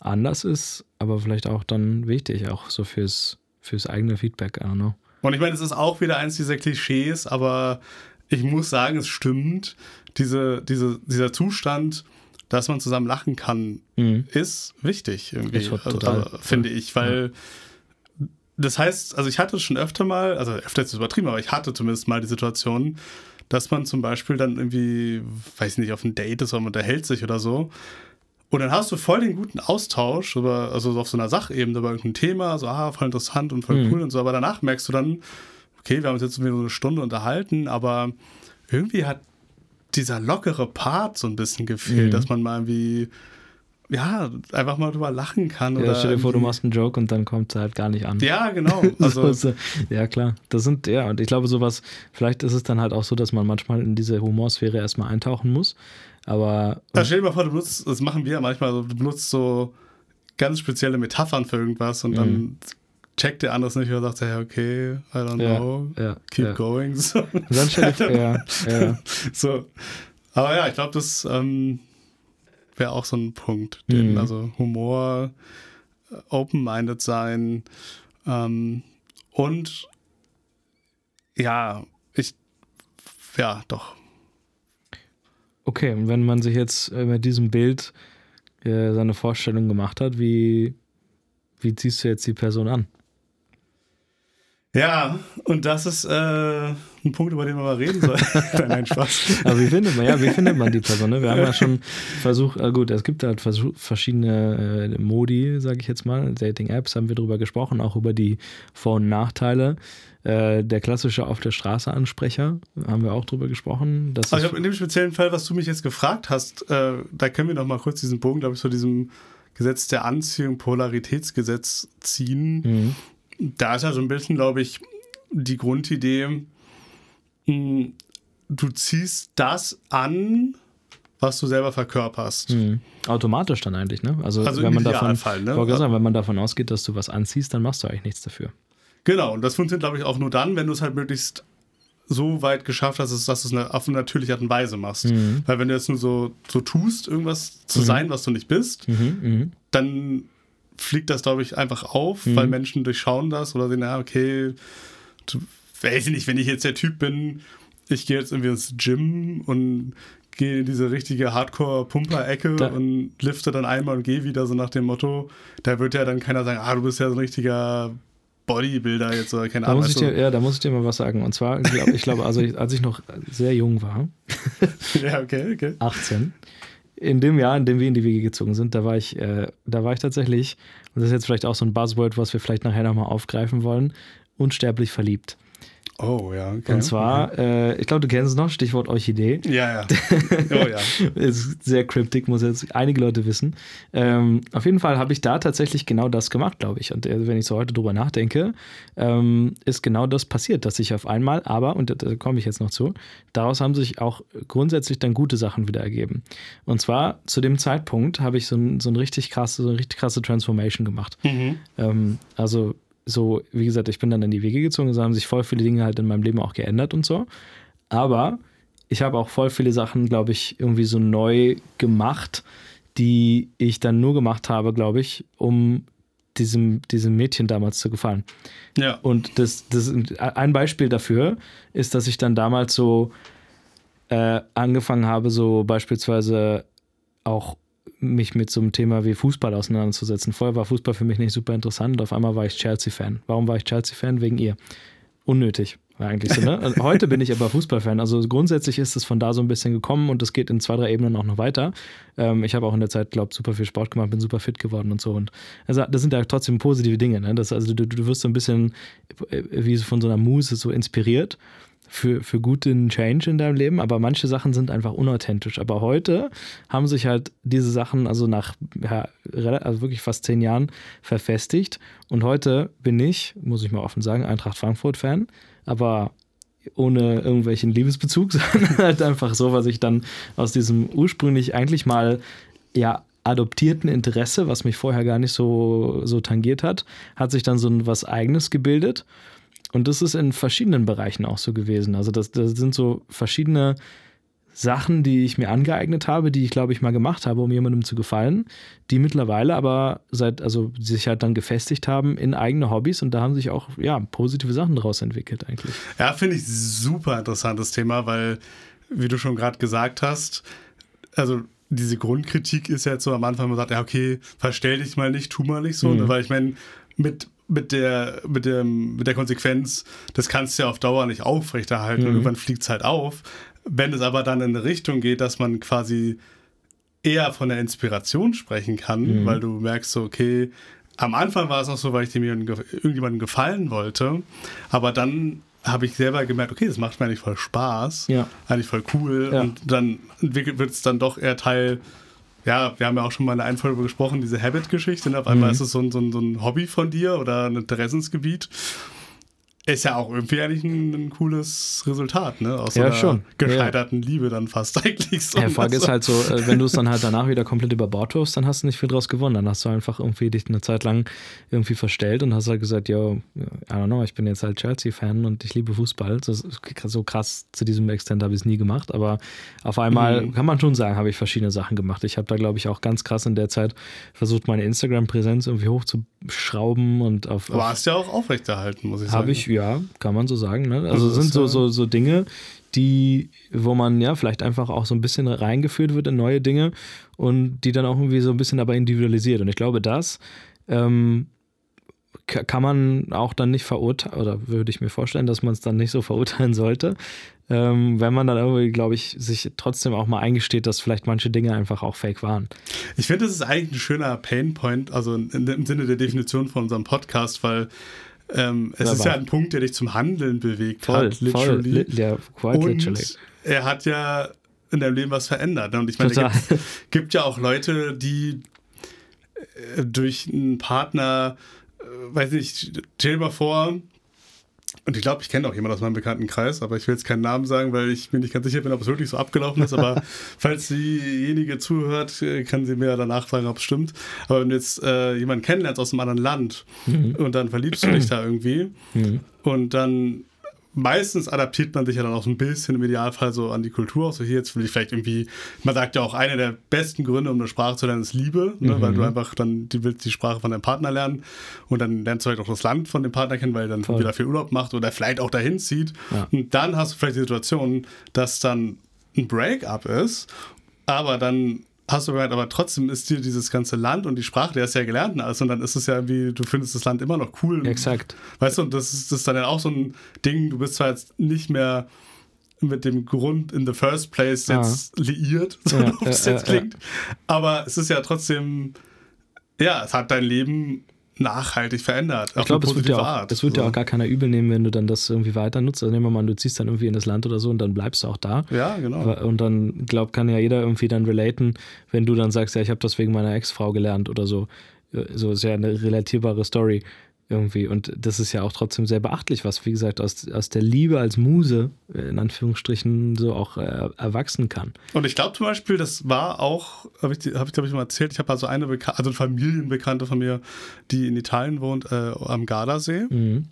anders ist, aber vielleicht auch dann wichtig, auch so fürs, fürs eigene Feedback, I don't know. Und ich meine, es ist auch wieder eins dieser Klischees, aber ich muss sagen, es stimmt. Diese, diese, dieser Zustand, dass man zusammen lachen kann, mhm. ist wichtig irgendwie, also, finde ich, weil ja. das heißt, also ich hatte schon öfter mal, also öfter ist übertrieben, aber ich hatte zumindest mal die Situation, dass man zum Beispiel dann irgendwie, weiß nicht, auf ein Date ist oder man unterhält sich oder so. Und dann hast du voll den guten Austausch, über, also auf so einer Sachebene über irgendein Thema, so, ah, voll interessant und voll mhm. cool und so, aber danach merkst du dann, okay, wir haben uns jetzt irgendwie so eine Stunde unterhalten, aber irgendwie hat dieser lockere Part so ein bisschen gefehlt, mhm. dass man mal irgendwie ja, einfach mal drüber lachen kann. Ja, oder stell dir vor, du machst einen Joke und dann kommt es halt gar nicht an. Ja, genau. (laughs) Also so, ja, klar. Das sind, ja, und ich glaube, sowas, vielleicht ist es dann halt auch so, dass man manchmal in diese Humorsphäre erstmal eintauchen muss. Aber. Ja, stell dir mal vor, du benutzt, das machen wir ja manchmal, du benutzt so ganz spezielle Metaphern für irgendwas und dann mhm checkt der andere nicht oder sagt, ja, okay, I don't ja, know, ja, keep ja. going. So. Dann ich, (laughs) ja, ja. so. Aber ja, ich glaube, das ähm, wäre auch so ein Punkt. Den, mhm. Also Humor, äh, open-minded sein ähm, und ja, ich, ja, doch. Okay, und wenn man sich jetzt mit diesem Bild äh, seine Vorstellung gemacht hat, wie, wie ziehst du jetzt die Person an? Ja, und das ist äh, ein Punkt, über den wir mal reden sollen. (laughs) (laughs) Nein, Spaß. Aber wie findet man, ja, wie findet man die Person? Ne? Wir haben ja schon versucht, äh, gut, es gibt halt verschiedene äh, Modi, sage ich jetzt mal, Dating-Apps, haben wir darüber gesprochen, auch über die Vor- und Nachteile. Äh, der klassische auf der Straße Ansprecher, haben wir auch drüber gesprochen. Das also ich in dem speziellen Fall, was du mich jetzt gefragt hast, äh, da können wir noch mal kurz diesen Bogen, glaube ich, zu diesem Gesetz der Anziehung, Polaritätsgesetz ziehen. Mhm da ist ja so ein bisschen, glaube ich, die Grundidee, hm, du ziehst das an, was du selber verkörperst. Mhm. Automatisch dann eigentlich, ne? Also, also wenn man davon, Fall, ne? sagen, wenn man davon ausgeht, dass du was anziehst, dann machst du eigentlich nichts dafür. Genau, und das funktioniert, glaube ich, auch nur dann, wenn du es halt möglichst so weit geschafft hast, dass du es auf eine natürliche Art und Weise machst. Mhm. Weil wenn du jetzt nur so, so tust, irgendwas zu mhm. sein, was du nicht bist, mhm, mhm. dann fliegt das, glaube ich, einfach auf, mhm. weil Menschen durchschauen das oder sehen, ja, okay, du, weiß ich nicht, wenn ich jetzt der Typ bin, ich gehe jetzt irgendwie ins Gym und gehe in diese richtige Hardcore-Pumper-Ecke und lifte dann einmal und gehe wieder, so nach dem Motto, da wird ja dann keiner sagen, ah, du bist ja so ein richtiger Bodybuilder jetzt oder keine Ahnung. ja, da muss ich dir mal was sagen. Und zwar, ich glaube, glaub, also ich, als ich noch sehr jung war, (laughs) ja, okay, okay. 18, in dem Jahr, in dem wir in die Wege gezogen sind, da war ich, äh, da war ich tatsächlich, und das ist jetzt vielleicht auch so ein Buzzword, was wir vielleicht nachher nochmal aufgreifen wollen, unsterblich verliebt. Oh, ja. Okay. Und zwar, äh, ich glaube, du kennst es noch, Stichwort Orchidee. Ja, ja. (laughs) Oh, ja. ist sehr cryptic, muss jetzt einige Leute wissen. Ähm, auf jeden Fall habe ich da tatsächlich genau das gemacht, glaube ich. Und äh, wenn ich so heute drüber nachdenke, ähm, ist genau das passiert, dass ich auf einmal, aber, und da, komme ich jetzt noch zu, daraus haben sich auch grundsätzlich dann gute Sachen wieder ergeben. Und zwar zu dem Zeitpunkt habe ich so ein, so ein richtig krasse, so eine richtig krasse Transformation gemacht. Mhm. Ähm, also so, wie gesagt, ich bin dann in die Wege gezogen, so haben sich voll viele Dinge halt in meinem Leben auch geändert und so. Aber ich habe auch voll viele Sachen, glaube ich, irgendwie so neu gemacht, die ich dann nur gemacht habe, glaube ich, um diesem, diesem Mädchen damals zu gefallen. Ja. Und das, das ein Beispiel dafür ist, dass ich dann damals so äh, angefangen habe, so beispielsweise auch mich mit so einem Thema wie Fußball auseinanderzusetzen. Vorher war Fußball für mich nicht super interessant. Auf einmal war ich Chelsea-Fan. Warum war ich Chelsea-Fan? Wegen ihr. Unnötig eigentlich so, ne? (laughs) Heute bin ich aber Fußballfan. Also grundsätzlich ist es von da so ein bisschen gekommen und es geht in zwei, drei Ebenen auch noch weiter. Ähm, ich habe auch in der Zeit, glaube ich, super viel Sport gemacht, bin super fit geworden und so. Und also das sind ja trotzdem positive Dinge. Ne? Das, also du, du wirst so ein bisschen äh, wie von so einer Muse so inspiriert für, für guten Change in deinem Leben, aber manche Sachen sind einfach unauthentisch. Aber heute haben sich halt diese Sachen, also nach ja, also wirklich fast zehn Jahren, verfestigt. Und heute bin ich, muss ich mal offen sagen, Eintracht Frankfurt-Fan aber ohne irgendwelchen Liebesbezug, (laughs) sondern halt einfach so, was ich dann aus diesem ursprünglich eigentlich mal ja adoptierten Interesse, was mich vorher gar nicht so, so tangiert hat, hat sich dann so was Eigenes gebildet. Und das ist in verschiedenen Bereichen auch so gewesen. Also das, das sind so verschiedene Sachen, die ich mir angeeignet habe, die ich, glaube ich, mal gemacht habe, um jemandem zu gefallen, die mittlerweile aber seit, also sich halt dann gefestigt haben in eigene Hobbys und da haben sich auch, ja, positive Sachen daraus entwickelt eigentlich. Ja, finde ich super interessantes Thema, weil, wie du schon gerade gesagt hast, also diese Grundkritik ist ja jetzt so am Anfang, man sagt, ja, okay, verstell dich mal nicht, tu mal nicht so, mhm. weil ich meine, mit mit der, mit, dem, mit der Konsequenz, das kannst du ja auf Dauer nicht aufrechterhalten mhm. und irgendwann fliegt es halt auf. Wenn es aber dann in eine Richtung geht, dass man quasi eher von der Inspiration sprechen kann, mhm. weil du merkst so, okay, am Anfang war es noch so, weil ich dem irgendjemandem gefallen wollte, aber dann habe ich selber gemerkt, okay, das macht mir eigentlich voll Spaß, ja. eigentlich voll cool ja. und dann wird es dann doch eher Teil ja, wir haben ja auch schon mal in einer Folge gesprochen, diese Habit-Geschichte. Ne? Auf einmal mhm. ist es so ein, so, ein, so ein Hobby von dir oder ein Interessensgebiet. Ist ja auch irgendwie eigentlich ein, ein cooles Resultat, ne? Aus ja, einer schon. gescheiterten ja. Liebe dann fast (laughs) eigentlich so. Ja, die Frage ist halt so, äh, wenn du es dann halt danach wieder komplett über Bord wirfst, dann hast du nicht viel draus gewonnen. Dann hast du einfach irgendwie dich eine Zeit lang irgendwie verstellt und hast halt gesagt, yo, I don't know, ich bin jetzt halt Chelsea-Fan und ich liebe Fußball. So, so krass zu diesem Extent habe ich es nie gemacht, aber auf einmal mhm. kann man schon sagen, habe ich verschiedene Sachen gemacht. Ich habe da, glaube ich, auch ganz krass in der Zeit versucht, meine Instagram-Präsenz irgendwie hochzuschrauben und auf. Aber hast ja auch aufrechterhalten, muss ich sagen. Habe ich, ja, kann man so sagen. Ne? Also, also sind so, so, so Dinge, die, wo man ja vielleicht einfach auch so ein bisschen reingeführt wird in neue Dinge und die dann auch irgendwie so ein bisschen aber individualisiert. Und ich glaube, das ähm, kann man auch dann nicht verurteilen, oder würde ich mir vorstellen, dass man es dann nicht so verurteilen sollte, ähm, wenn man dann irgendwie, glaube ich, sich trotzdem auch mal eingesteht, dass vielleicht manche Dinge einfach auch fake waren. Ich finde, das ist eigentlich ein schöner Painpoint, also im Sinne der Definition von unserem Podcast, weil ähm, es ist ja ein Punkt, der dich zum Handeln bewegt voll, hat, literally. Voll, ja, quite und literally. er hat ja in deinem Leben was verändert. Und ich meine, es gibt, gibt, ja auch Leute, die äh, durch einen Partner, äh, weiß nicht, stell dir mal vor, und ich glaube, ich kenne auch jemanden aus meinem Bekanntenkreis, aber ich will jetzt keinen Namen sagen, weil ich mir nicht ganz sicher bin, ob es wirklich so abgelaufen ist. Aber (laughs) falls diejenige zuhört, äh, kann sie mir danach fragen, ob es stimmt. Aber wenn du jetzt äh, jemanden kennenlernst aus einem anderen Land mhm. und dann verliebst du dich da irgendwie mhm. und dann meistens adaptiert man sich ja dann auch so ein bisschen im Idealfall so an die Kultur. Also hier jetzt will ich vielleicht irgendwie, man sagt ja auch, einer der besten Gründe, um eine Sprache zu lernen, ist Liebe, ne? mhm. weil du einfach dann, die willst die Sprache von deinem Partner lernen und dann lernst du halt auch das Land von dem Partner kennen, weil er dann Voll. wieder viel Urlaub macht oder vielleicht auch dahin zieht. Ja. Und dann hast du vielleicht die Situation, dass dann ein Break-up ist, aber dann hast du gemeint, aber trotzdem ist dir dieses ganze Land und die Sprache, der ist ja gelernt und alles und dann ist es ja wie, du findest das Land immer noch cool. Exakt. Weißt du, und das ist, das ist dann auch so ein Ding, du bist zwar jetzt nicht mehr mit dem Grund in the first place jetzt ah. liiert, so ja, (laughs) wie es jetzt klingt, aber es ist ja trotzdem, ja, es hat dein Leben nachhaltig verändert. Ich glaube, es wird, ja auch, es wird so. ja auch gar keiner übel nehmen, wenn du dann das irgendwie weiter nutzt. Also nehmen wir mal du ziehst dann irgendwie in das Land oder so und dann bleibst du auch da. Ja, genau. Und dann, glaube kann ja jeder irgendwie dann relaten, wenn du dann sagst, ja, ich habe das wegen meiner Ex-Frau gelernt oder so. So ist ja eine relatierbare Story irgendwie. Und das ist ja auch trotzdem sehr beachtlich, was, wie gesagt, aus, aus der Liebe als Muse, in Anführungsstrichen, so auch äh, erwachsen kann. Und ich glaube zum Beispiel, das war auch, habe ich, hab ich glaube ich mal erzählt, ich habe also eine, Beka also eine Familienbekannte von mir, die in Italien wohnt, äh, am Gardasee. Mhm.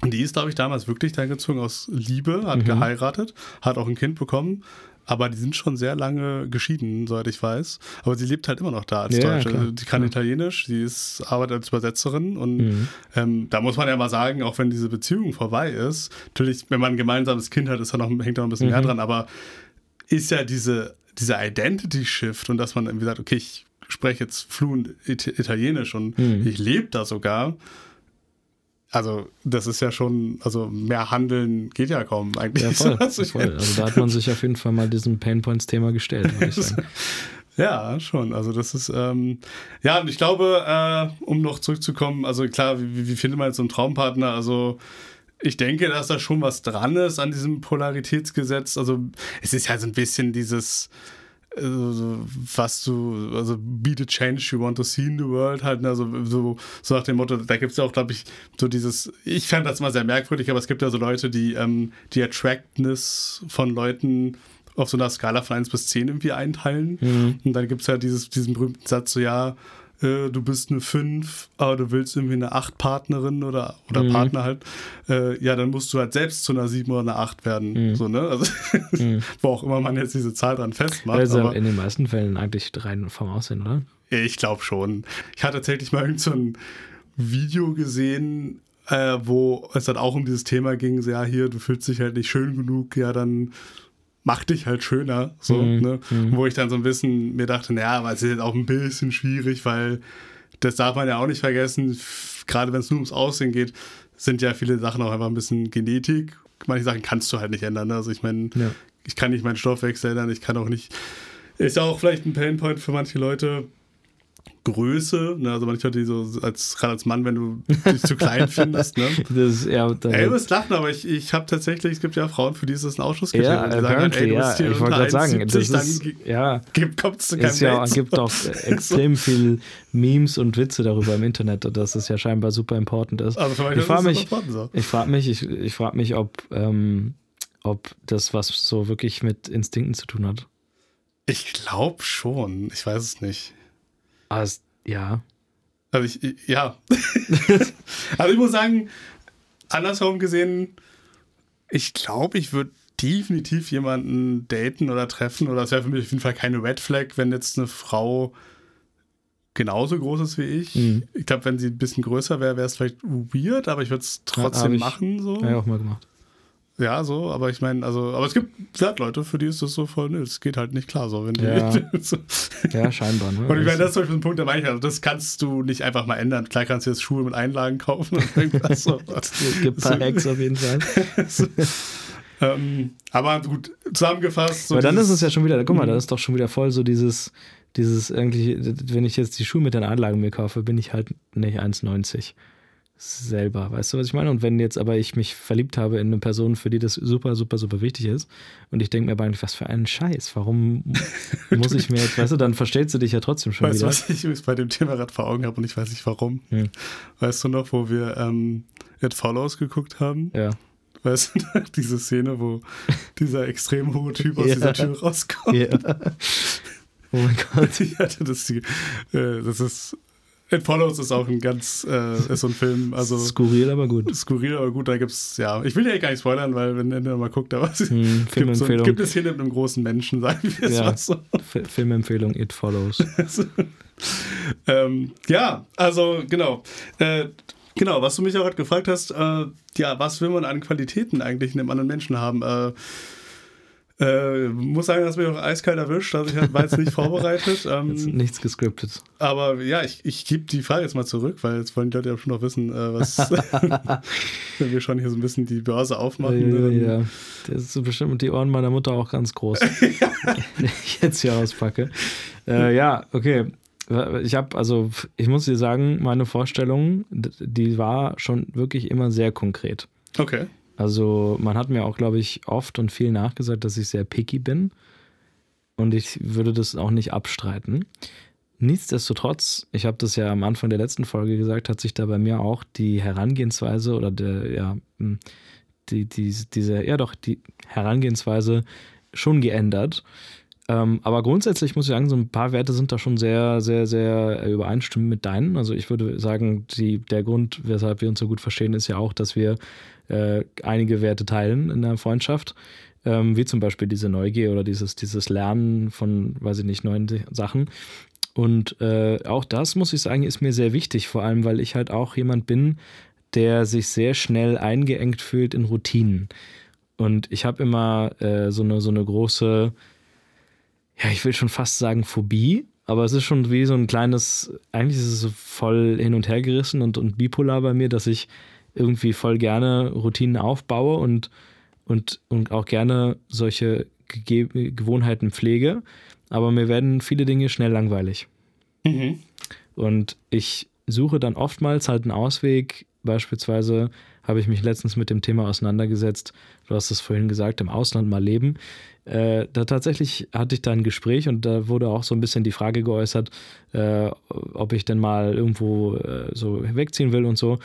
Und die ist, glaube ich, damals wirklich da gezogen aus Liebe, hat mhm. geheiratet, hat auch ein Kind bekommen. Aber die sind schon sehr lange geschieden, soweit ich weiß. Aber sie lebt halt immer noch da als ja, Deutsche. Also, die kann ja. Italienisch, sie ist, arbeitet als Übersetzerin und mhm. ähm, da muss man ja mal sagen, auch wenn diese Beziehung vorbei ist, natürlich, wenn man ein gemeinsames Kind hat, ist da noch, hängt da noch ein bisschen mhm. mehr dran, aber ist ja diese, dieser Identity-Shift und dass man irgendwie sagt, okay, ich spreche jetzt fluent Italienisch und mhm. ich lebe da sogar also das ist ja schon, also mehr Handeln geht ja kaum eigentlich. Ja, voll, (laughs) also, voll. also da hat man sich auf jeden Fall mal diesem Painpoints-Thema gestellt, würde ich sagen. (laughs) Ja, schon. Also das ist, ähm, ja, und ich glaube, äh, um noch zurückzukommen, also klar, wie, wie findet man jetzt so einen Traumpartner? Also ich denke, dass da schon was dran ist an diesem Polaritätsgesetz. Also es ist ja so ein bisschen dieses, also, was du, also be the change you want to see in the world halt, ne? also so, so nach dem Motto, da gibt es ja auch, glaube ich, so dieses, ich fand das mal sehr merkwürdig, aber es gibt ja so Leute, die ähm, die Attractness von Leuten auf so einer Skala von 1 bis 10 irgendwie einteilen. Mhm. Und dann gibt es ja dieses, diesen berühmten Satz, so ja, äh, du bist eine 5, aber du willst irgendwie eine 8 Partnerin oder, oder mhm. Partner halt, äh, ja, dann musst du halt selbst zu einer 7 oder einer 8 werden. Mhm. So, ne? Also, (laughs) mhm. wo auch immer man jetzt diese Zahl dran festmacht. Also aber, in den meisten Fällen eigentlich rein vom Aussehen, oder? Ich glaube schon. Ich hatte tatsächlich mal irgend so ein Video gesehen, äh, wo es dann auch um dieses Thema ging, so, ja, hier, du fühlst dich halt nicht schön genug, ja, dann mach dich halt schöner. So, mhm. ne? Mhm. Wo ich dann so ein bisschen mir dachte, naja, aber es ist jetzt auch ein bisschen schwierig, weil das darf man ja auch nicht vergessen, gerade wenn es nur ums Aussehen geht, sind ja viele Sachen auch einfach ein bisschen Genetik. Manche Sachen kannst du halt nicht ändern. Ne? Also ich meine, ja. ich kann nicht meinen Stoffwechsel ändern, ich kann auch nicht. Ist ja auch vielleicht ein Painpoint für manche Leute, Größe, ne? also manchmal die so als gerade als Mann, wenn du dich zu klein findest, ne? (laughs) Das ist eher ey, du wirst lachen, aber ich, ich habe tatsächlich, es gibt ja Frauen, für die ist das ein Ausschlusskriterium. Ja, die sagen, ey, du ja, ich wollte gerade sagen, das ist, ja, kommt zu keinem ja, Es gibt auch (laughs) extrem viel Memes und Witze darüber im Internet, dass es ja scheinbar super important ist. Also ich frage mich, so. ich frage mich, ich, ich frage mich, ob, ähm, ob das was so wirklich mit Instinkten zu tun hat. Ich glaube schon, ich weiß es nicht. Ah, ja. Also ich, ja. (laughs) also ich muss sagen, andersherum gesehen, ich glaube, ich würde definitiv jemanden daten oder treffen oder es wäre für mich auf jeden Fall keine Red Flag, wenn jetzt eine Frau genauso groß ist wie ich. Mhm. Ich glaube, wenn sie ein bisschen größer wäre, wäre es vielleicht weird, aber ich würde es trotzdem ja, machen. So. Ja, auch mal gemacht. Ja, so, aber ich meine, also, aber es gibt Leute, für die ist das so voll, nö, es geht halt nicht klar so, wenn die. Ja, (laughs) so. ja scheinbar, ne? Und ich meine, das ist zum Beispiel ein Punkt, der meine ich, also das kannst du nicht einfach mal ändern. Klar kannst du jetzt Schuhe mit Einlagen kaufen und (laughs) irgendwas so. es gibt ein paar Hacks auf jeden Fall. (laughs) so. ähm, aber gut, zusammengefasst. So aber dann ist es ja schon wieder, guck mal, das ist doch schon wieder voll so dieses, dieses irgendwie, wenn ich jetzt die Schuhe mit den Einlagen mir kaufe, bin ich halt nicht 1,90 selber. Weißt du, was ich meine? Und wenn jetzt aber ich mich verliebt habe in eine Person, für die das super, super, super wichtig ist, und ich denke mir aber eigentlich, was für einen Scheiß, warum (laughs) muss ich mir jetzt, weißt du, dann verstellst du dich ja trotzdem schon weißt wieder. Weißt du, was ich übrigens bei dem Thema gerade vor Augen habe und ich weiß nicht warum? Hm. Weißt du noch, wo wir ähm, It Follows geguckt haben? Ja. Weißt du, (laughs) diese Szene, wo dieser extrem hohe Typ aus ja. dieser Tür rauskommt. Ja. (laughs) Oh mein Gott. Ich hatte das, die, äh, das ist It Follows ist auch ein ganz, äh, ist so ein Film, also. Skurril, aber gut. Skurril, aber gut, da gibt's, ja, ich will ja gar nicht spoilern, weil wenn ihr mal guckt, da was, hm, (laughs) gibt, so, gibt es hier mit einem großen Menschen, (laughs) sagen wir es ja, mal so. Filmempfehlung, It Follows. (laughs) ähm, ja, also, genau. Äh, genau, was du mich auch gerade gefragt hast, äh, ja, was will man an Qualitäten eigentlich in einem anderen Menschen haben? Äh, äh, muss sagen, dass mich auch eiskalt erwischt. Also ich war jetzt nicht vorbereitet. (laughs) Ähm, jetzt nichts gescriptet. Aber ja, ich, ich gebe die Frage jetzt mal zurück, weil jetzt wollen die Leute ja schon noch wissen, äh, was (laughs) wenn wir schon hier so ein bisschen die Börse aufmachen. Ja, ja. Das ist bestimmt die Ohren meiner Mutter auch ganz groß. (laughs) wenn ich jetzt hier auspacke. Äh, ja, okay. Ich habe, also ich muss dir sagen, meine Vorstellung, die war schon wirklich immer sehr konkret. Okay. Also man hat mir auch, glaube ich, oft und viel nachgesagt, dass ich sehr picky bin. Und ich würde das auch nicht abstreiten. Nichtsdestotrotz, ich habe das ja am Anfang der letzten Folge gesagt, hat sich da bei mir auch die Herangehensweise oder der, ja, hm, die, die, diese, ja doch, die Herangehensweise schon geändert. Ähm, aber grundsätzlich muss ich sagen, so ein paar Werte sind da schon sehr, sehr, sehr übereinstimmend mit deinen. Also ich würde sagen, die, der Grund, weshalb wir uns so gut verstehen, ist ja auch, dass wir äh, einige Werte teilen in der Freundschaft. ähm, wie zum Beispiel diese Neugier oder dieses, dieses Lernen von, weiß ich nicht, neuen Sachen. Und äh, auch das, muss ich sagen, ist mir sehr wichtig, vor allem, weil ich halt auch jemand bin, der sich sehr schnell eingeengt fühlt in Routinen. Und ich habe immer äh, so, eine, so eine große, ja, ich will schon fast sagen Phobie, aber es ist schon wie so ein kleines, eigentlich ist es so voll hin und her gerissen und, und bipolar bei mir, dass ich irgendwie voll gerne Routinen aufbaue und, und, und auch gerne solche Ge Gewohnheiten pflege. Aber mir werden viele Dinge schnell langweilig. Mhm. Und ich suche dann oftmals halt einen Ausweg. Beispielsweise habe ich mich letztens mit dem Thema auseinandergesetzt. Du hast es vorhin gesagt, im Ausland mal leben. Äh, da tatsächlich hatte ich da ein Gespräch und da wurde auch so ein bisschen die Frage geäußert, äh, ob ich denn mal irgendwo äh, so wegziehen will und so.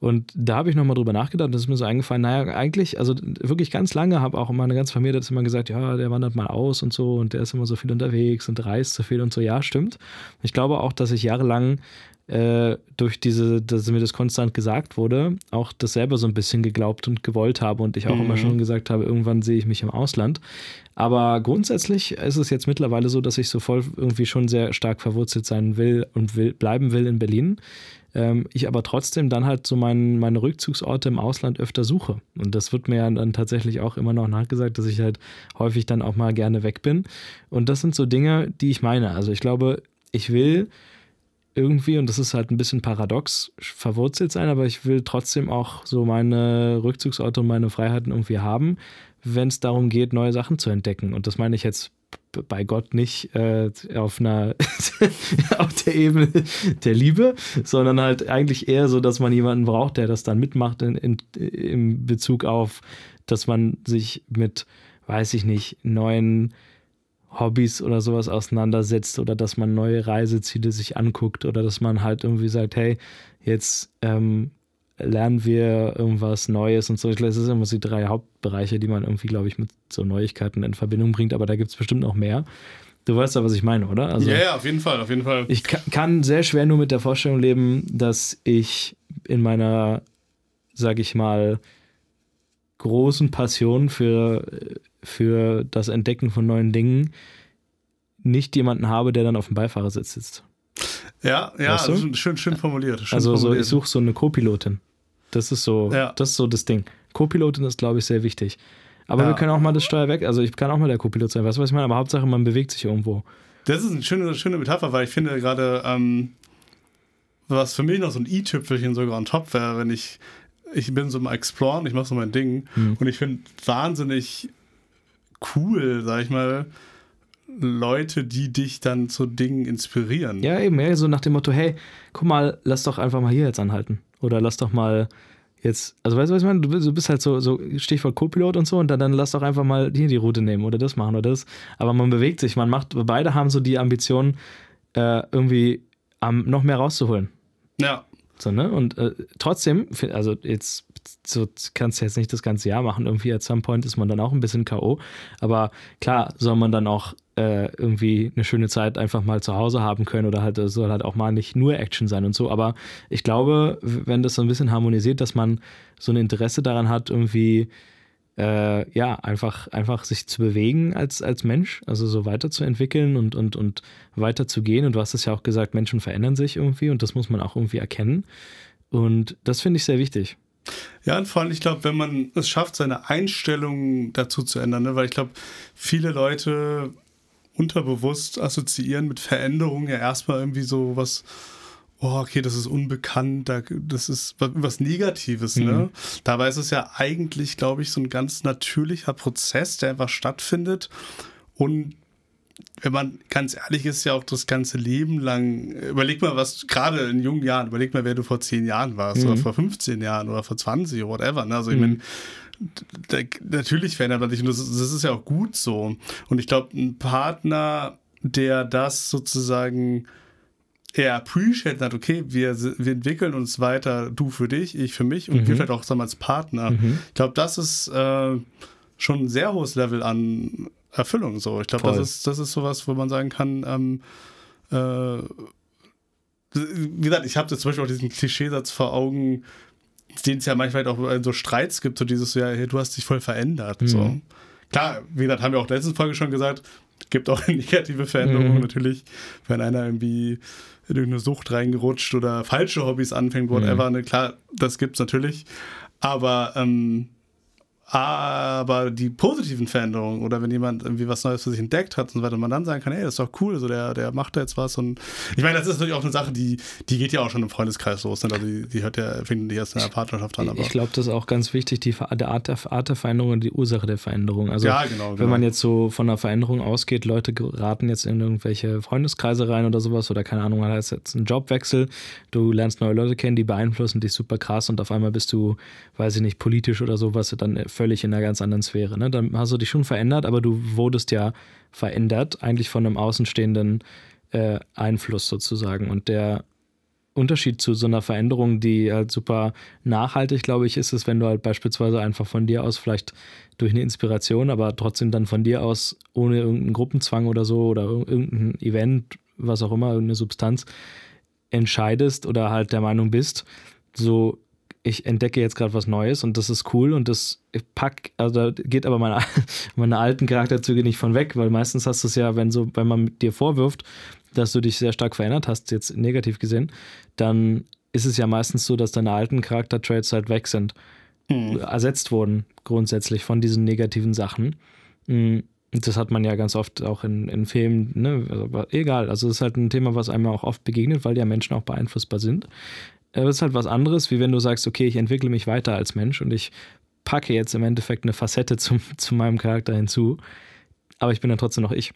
Und da habe ich nochmal drüber nachgedacht, das ist mir so eingefallen, naja, eigentlich, also wirklich ganz lange habe auch meine ganze Familie das immer gesagt, ja, der wandert mal aus und so und der ist immer so viel unterwegs und reist so viel und so. Ja, stimmt. Ich glaube auch, dass ich jahrelang äh, durch diese, dass mir das konstant gesagt wurde, auch das selber so ein bisschen geglaubt und gewollt habe und ich auch mhm. immer schon gesagt habe, irgendwann sehe ich mich im Ausland. Aber grundsätzlich ist es jetzt mittlerweile so, dass ich so voll irgendwie schon sehr stark verwurzelt sein will und will, bleiben will in Berlin. Ähm, ich aber trotzdem dann halt so mein, meine Rückzugsorte im Ausland öfter suche. Und das wird mir dann tatsächlich auch immer noch nachgesagt, dass ich halt häufig dann auch mal gerne weg bin. Und das sind so Dinge, die ich meine. Also ich glaube, ich will irgendwie, und das ist halt ein bisschen paradox, verwurzelt sein, aber ich will trotzdem auch so meine Rückzugsorte und meine Freiheiten irgendwie haben, wenn es darum geht, neue Sachen zu entdecken. Und das meine ich jetzt bei Gott nicht äh, auf einer (laughs) auf der Ebene der Liebe, sondern halt eigentlich eher so, dass man jemanden braucht, der das dann mitmacht in, in, in Bezug auf, dass man sich mit, weiß ich nicht, neuen Hobbys oder sowas auseinandersetzt oder dass man neue Reiseziele sich anguckt oder dass man halt irgendwie sagt, hey, jetzt ähm, lernen wir irgendwas Neues und so. Ich glaube, es sind immer so die drei Hauptbereiche, die man irgendwie, glaube ich, mit so Neuigkeiten in Verbindung bringt, aber da gibt es bestimmt noch mehr. Du weißt ja, was ich meine, oder? Also, ja, ja, auf jeden Fall, auf jeden Fall. Ich kann sehr schwer nur mit der Vorstellung leben, dass ich in meiner, sag ich mal, großen Passion für für das Entdecken von neuen Dingen nicht jemanden habe, der dann auf dem Beifahrersitz sitzt. Ja, ja, weißt du? schön, schön formuliert. Schön also formuliert. So, ich suche so eine Co-Pilotin. Das ist so, ja. das ist so das Ding. Co-Pilotin ist, glaube ich, sehr wichtig. Aber ja. wir können auch mal das Steuer weg, also ich kann auch mal der Co-Pilot sein, weißt du, was ich meine? Aber Hauptsache, man bewegt sich irgendwo. Das ist eine schöne, schöne Metapher, weil ich finde gerade, ähm, was für mich noch so ein i-Tüpfelchen sogar on top wäre, wenn ich, ich bin so mal Exploren, ich mache so mein Ding hm. und ich finde wahnsinnig cool, sag ich mal, Leute, die dich dann zu Dingen inspirieren. Ja, eben, ja, so nach dem Motto, hey, guck mal, lass doch einfach mal hier jetzt anhalten. Oder lass doch mal jetzt, also weißt du, was ich meine? Du, bist halt so, so Stichwort Co-Pilot und so und dann, dann lass doch einfach mal hier die Route nehmen oder das machen oder das. Aber man bewegt sich, man macht, beide haben so die Ambition, äh, irgendwie um, noch mehr rauszuholen. Ja. So, ne? Und äh, trotzdem, also jetzt so kannst du jetzt nicht das ganze Jahr machen. Irgendwie at some point ist man dann auch ein bisschen K.O. Aber klar, soll man dann auch äh, irgendwie eine schöne Zeit einfach mal zu Hause haben können oder halt soll halt auch mal nicht nur Action sein und so. Aber ich glaube, wenn das so ein bisschen harmonisiert, dass man so ein Interesse daran hat, irgendwie äh, ja, einfach, einfach sich zu bewegen als, als Mensch, also so weiterzuentwickeln und, und, und weiterzugehen. Und du hast es ja auch gesagt, Menschen verändern sich irgendwie und das muss man auch irgendwie erkennen. Und das finde ich sehr wichtig. Ja, und vor allem, ich glaube, wenn man es schafft, seine Einstellung dazu zu ändern, ne? weil ich glaube, viele Leute unterbewusst assoziieren mit Veränderungen ja erstmal irgendwie so was, oh, okay, das ist unbekannt, das ist was Negatives, ne? mhm. ne? Dabei ist es ja eigentlich, glaube ich, so ein ganz natürlicher Prozess, der einfach stattfindet und wenn man ganz ehrlich ist, ja auch das ganze Leben lang, überleg mal, was gerade in jungen Jahren, überleg mal, wer du vor zehn Jahren warst mhm. oder vor 15 Jahren oder vor 20 oder whatever. Ne? Also ich mhm. meine, natürlich verändert man sich und das, das ist ja auch gut so. Und ich glaube, ein Partner, der das sozusagen eher appreciate hat, okay, wir, wir entwickeln uns weiter, du für dich, ich für mich und mhm. wir vielleicht auch als Partner. Mhm. Ich glaube, das ist äh, schon ein sehr hohes Level an Erfüllung. So. Ich glaube, das ist, das ist sowas, wo man sagen kann, ähm, äh, wie gesagt, ich habe zum Beispiel auch diesen Klischeesatz vor Augen, den es ja manchmal auch in so Streits gibt, so dieses, ja, hey, du hast dich voll verändert. Mhm. So. klar, wie gesagt, haben wir auch letzte Folge schon gesagt, gibt auch (laughs) negative Veränderungen mhm. natürlich, wenn einer irgendwie in irgendeine Sucht reingerutscht oder falsche Hobbys anfängt, whatever. Mhm. Ne, klar, das gibt's natürlich. Aber ähm, aber die positiven Veränderungen oder wenn jemand irgendwie was Neues für sich entdeckt hat und so weiter, man dann sagen kann, ey, das ist doch cool, also der, der macht da jetzt was und ich meine, das ist natürlich auch eine Sache, die, die geht ja auch schon im Freundeskreis los, ne? also die, die hört ja, finden die erst in der Partnerschaft an. Aber ich glaube, das ist auch ganz wichtig, die der Art, der Art der Veränderung und die Ursache der Veränderung. Also ja, genau, wenn genau. man jetzt so von einer Veränderung ausgeht, Leute geraten jetzt in irgendwelche Freundeskreise rein oder sowas oder keine Ahnung, man hat jetzt einen Jobwechsel, du lernst neue Leute kennen, die beeinflussen dich super krass und auf einmal bist du, weiß ich nicht, politisch oder sowas, dann völlig in einer ganz anderen Sphäre. Ne? Dann hast du dich schon verändert, aber du wurdest ja verändert, eigentlich von einem außenstehenden äh, Einfluss sozusagen. Und der Unterschied zu so einer Veränderung, die halt super nachhaltig, glaube ich, ist es, wenn du halt beispielsweise einfach von dir aus vielleicht durch eine Inspiration, aber trotzdem dann von dir aus ohne irgendeinen Gruppenzwang oder so oder irgendein Event, was auch immer, irgendeine Substanz entscheidest oder halt der Meinung bist, so ich entdecke jetzt gerade was Neues und das ist cool und das pack, also da geht aber meine, (laughs) meine alten Charakterzüge nicht von weg, weil meistens hast du es ja, wenn so, wenn man dir vorwirft, dass du dich sehr stark verändert hast, jetzt negativ gesehen, dann ist es ja meistens so, dass deine alten Charaktertraits halt weg sind, mhm. ersetzt wurden grundsätzlich von diesen negativen Sachen. Mhm. Das hat man ja ganz oft auch in, in Filmen, ne? aber egal. Also es ist halt ein Thema, was einem auch oft begegnet, weil ja Menschen auch beeinflussbar sind. Ist halt was anderes, wie wenn du sagst, okay, ich entwickle mich weiter als Mensch und ich packe jetzt im Endeffekt eine Facette zum, (laughs) zu meinem Charakter hinzu. Aber ich bin dann trotzdem noch ich.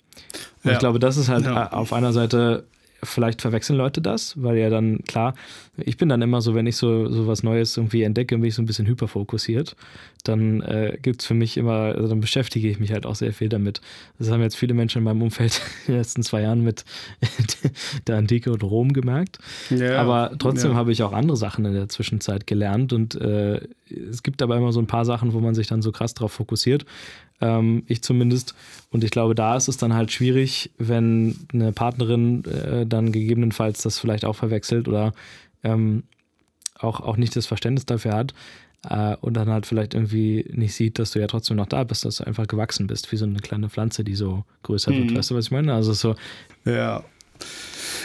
Und ja. ich glaube, das ist halt ja. auf einer Seite vielleicht verwechseln Leute das, weil ja dann, klar, ich bin dann immer so, wenn ich so, so was Neues irgendwie entdecke, bin ich so ein bisschen hyperfokussiert, dann äh, gibt es für mich immer, also dann beschäftige ich mich halt auch sehr viel damit. Das haben jetzt viele Menschen in meinem Umfeld (laughs) in den letzten zwei Jahren mit (laughs) der Antike und Rom gemerkt. Ja, aber trotzdem ja. habe ich auch andere Sachen in der Zwischenzeit gelernt und äh, es gibt aber immer so ein paar Sachen, wo man sich dann so krass drauf fokussiert. Ähm, ich zumindest. Und ich glaube, da ist es dann halt schwierig, wenn eine Partnerin äh, dann gegebenenfalls das vielleicht auch verwechselt oder ähm, auch, auch nicht das Verständnis dafür hat äh, und dann halt vielleicht irgendwie nicht sieht, dass du ja trotzdem noch da bist, dass du einfach gewachsen bist, wie so eine kleine Pflanze, die so größer mhm. wird. Weißt du, was ich meine? Also so. Ja.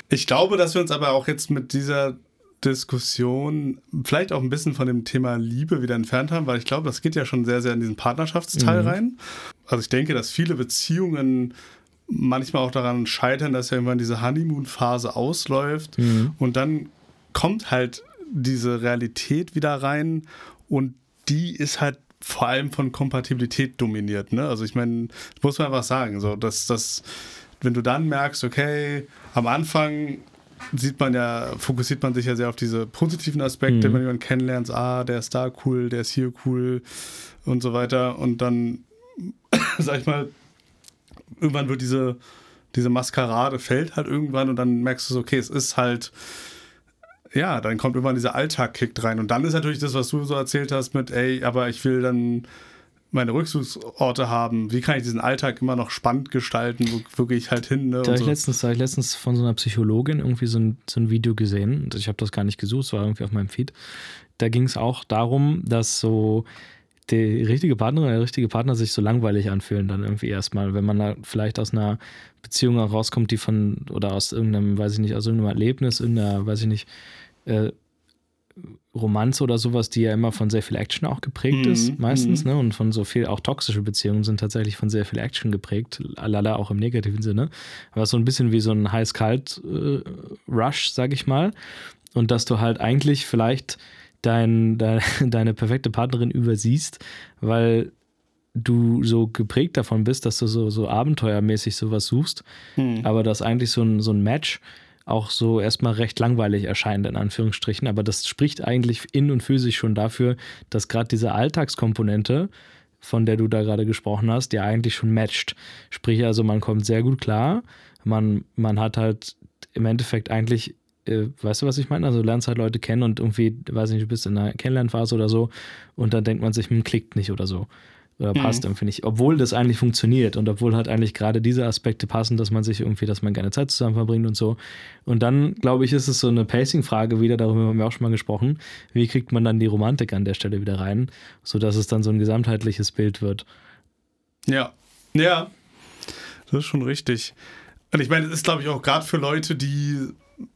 Ich glaube, dass wir uns aber auch jetzt mit dieser Diskussion vielleicht auch ein bisschen von dem Thema Liebe wieder entfernt haben, weil ich glaube, das geht ja schon sehr, sehr in diesen Partnerschaftsteil mhm. rein. Also ich denke, dass viele Beziehungen manchmal auch daran scheitern, dass ja irgendwann diese Honeymoon-Phase ausläuft mhm. und dann kommt halt diese Realität wieder rein und die ist halt vor allem von Kompatibilität dominiert. Ne? Also ich meine, muss man einfach sagen, so dass das, wenn du dann merkst, okay, am Anfang sieht man ja, fokussiert man sich ja sehr auf diese positiven Aspekte, mhm. wenn jemand kennenlernt, ah, der ist da cool, der ist hier cool und so weiter. Und dann, (clears throat) sag ich mal, irgendwann wird diese, diese Maskerade fällt halt irgendwann und dann merkst du so, okay, es ist halt, ja, dann kommt irgendwann dieser Alltag kickt rein. Und dann ist natürlich das, was du so erzählt hast mit, ey, aber ich will dann meine Rückzugsorte haben? Wie kann ich diesen Alltag immer noch spannend gestalten? Wo, wo gehe ich halt hin? Ne? Da habe ich, letztens, hab ich letztens von so einer Psychologin irgendwie so ein, so ein Video gesehen. Ich habe das gar nicht gesucht, es war irgendwie auf meinem Feed. Da ging es auch darum, dass so die richtige Partnerin oder der richtige Partner sich so langweilig anfühlen, dann irgendwie erstmal, wenn man da vielleicht aus einer Beziehung rauskommt, die von, oder aus irgendeinem, weiß ich nicht, aus irgendeinem Erlebnis, irgendeiner, weiß ich nicht, äh, Romanze oder sowas, die ja immer von sehr viel Action auch geprägt mhm. ist, meistens, mhm. ne? Und von so viel, auch toxische Beziehungen sind tatsächlich von sehr viel Action geprägt, lala auch im negativen Sinne. Aber so ein bisschen wie so ein heiß-kalt-Rush, äh, sag ich mal. Und dass du halt eigentlich vielleicht dein, dein, (laughs) deine perfekte Partnerin übersiehst, weil du so geprägt davon bist, dass du so, so abenteuermäßig sowas suchst, mhm. aber dass eigentlich so ein, so ein Match auch so erstmal recht langweilig erscheint, in Anführungsstrichen. Aber das spricht eigentlich in und für sich schon dafür, dass gerade diese Alltagskomponente, von der du da gerade gesprochen hast, ja eigentlich schon matcht. Sprich, also man kommt sehr gut klar. Man, man hat halt im Endeffekt eigentlich äh, weißt du, was ich meine? Also du lernst halt Leute kennen und irgendwie, weiß nicht, du bist in einer Kennenlernphase oder so und dann denkt man sich, hm, klickt nicht oder so oder passt mhm. irgendwie nicht. Obwohl das eigentlich funktioniert und obwohl halt eigentlich gerade diese Aspekte passen, dass man sich irgendwie, dass man gerne Zeit zusammen verbringt und so. Und dann, glaube ich, ist es so eine Pacing-Frage wieder, darüber haben wir auch schon mal gesprochen. Wie kriegt man dann die Romantik an der Stelle wieder rein, sodass es dann so ein gesamtheitliches Bild wird? Ja, ja, das ist schon richtig. Und ich meine, es ist, glaube ich, auch gerade für Leute, die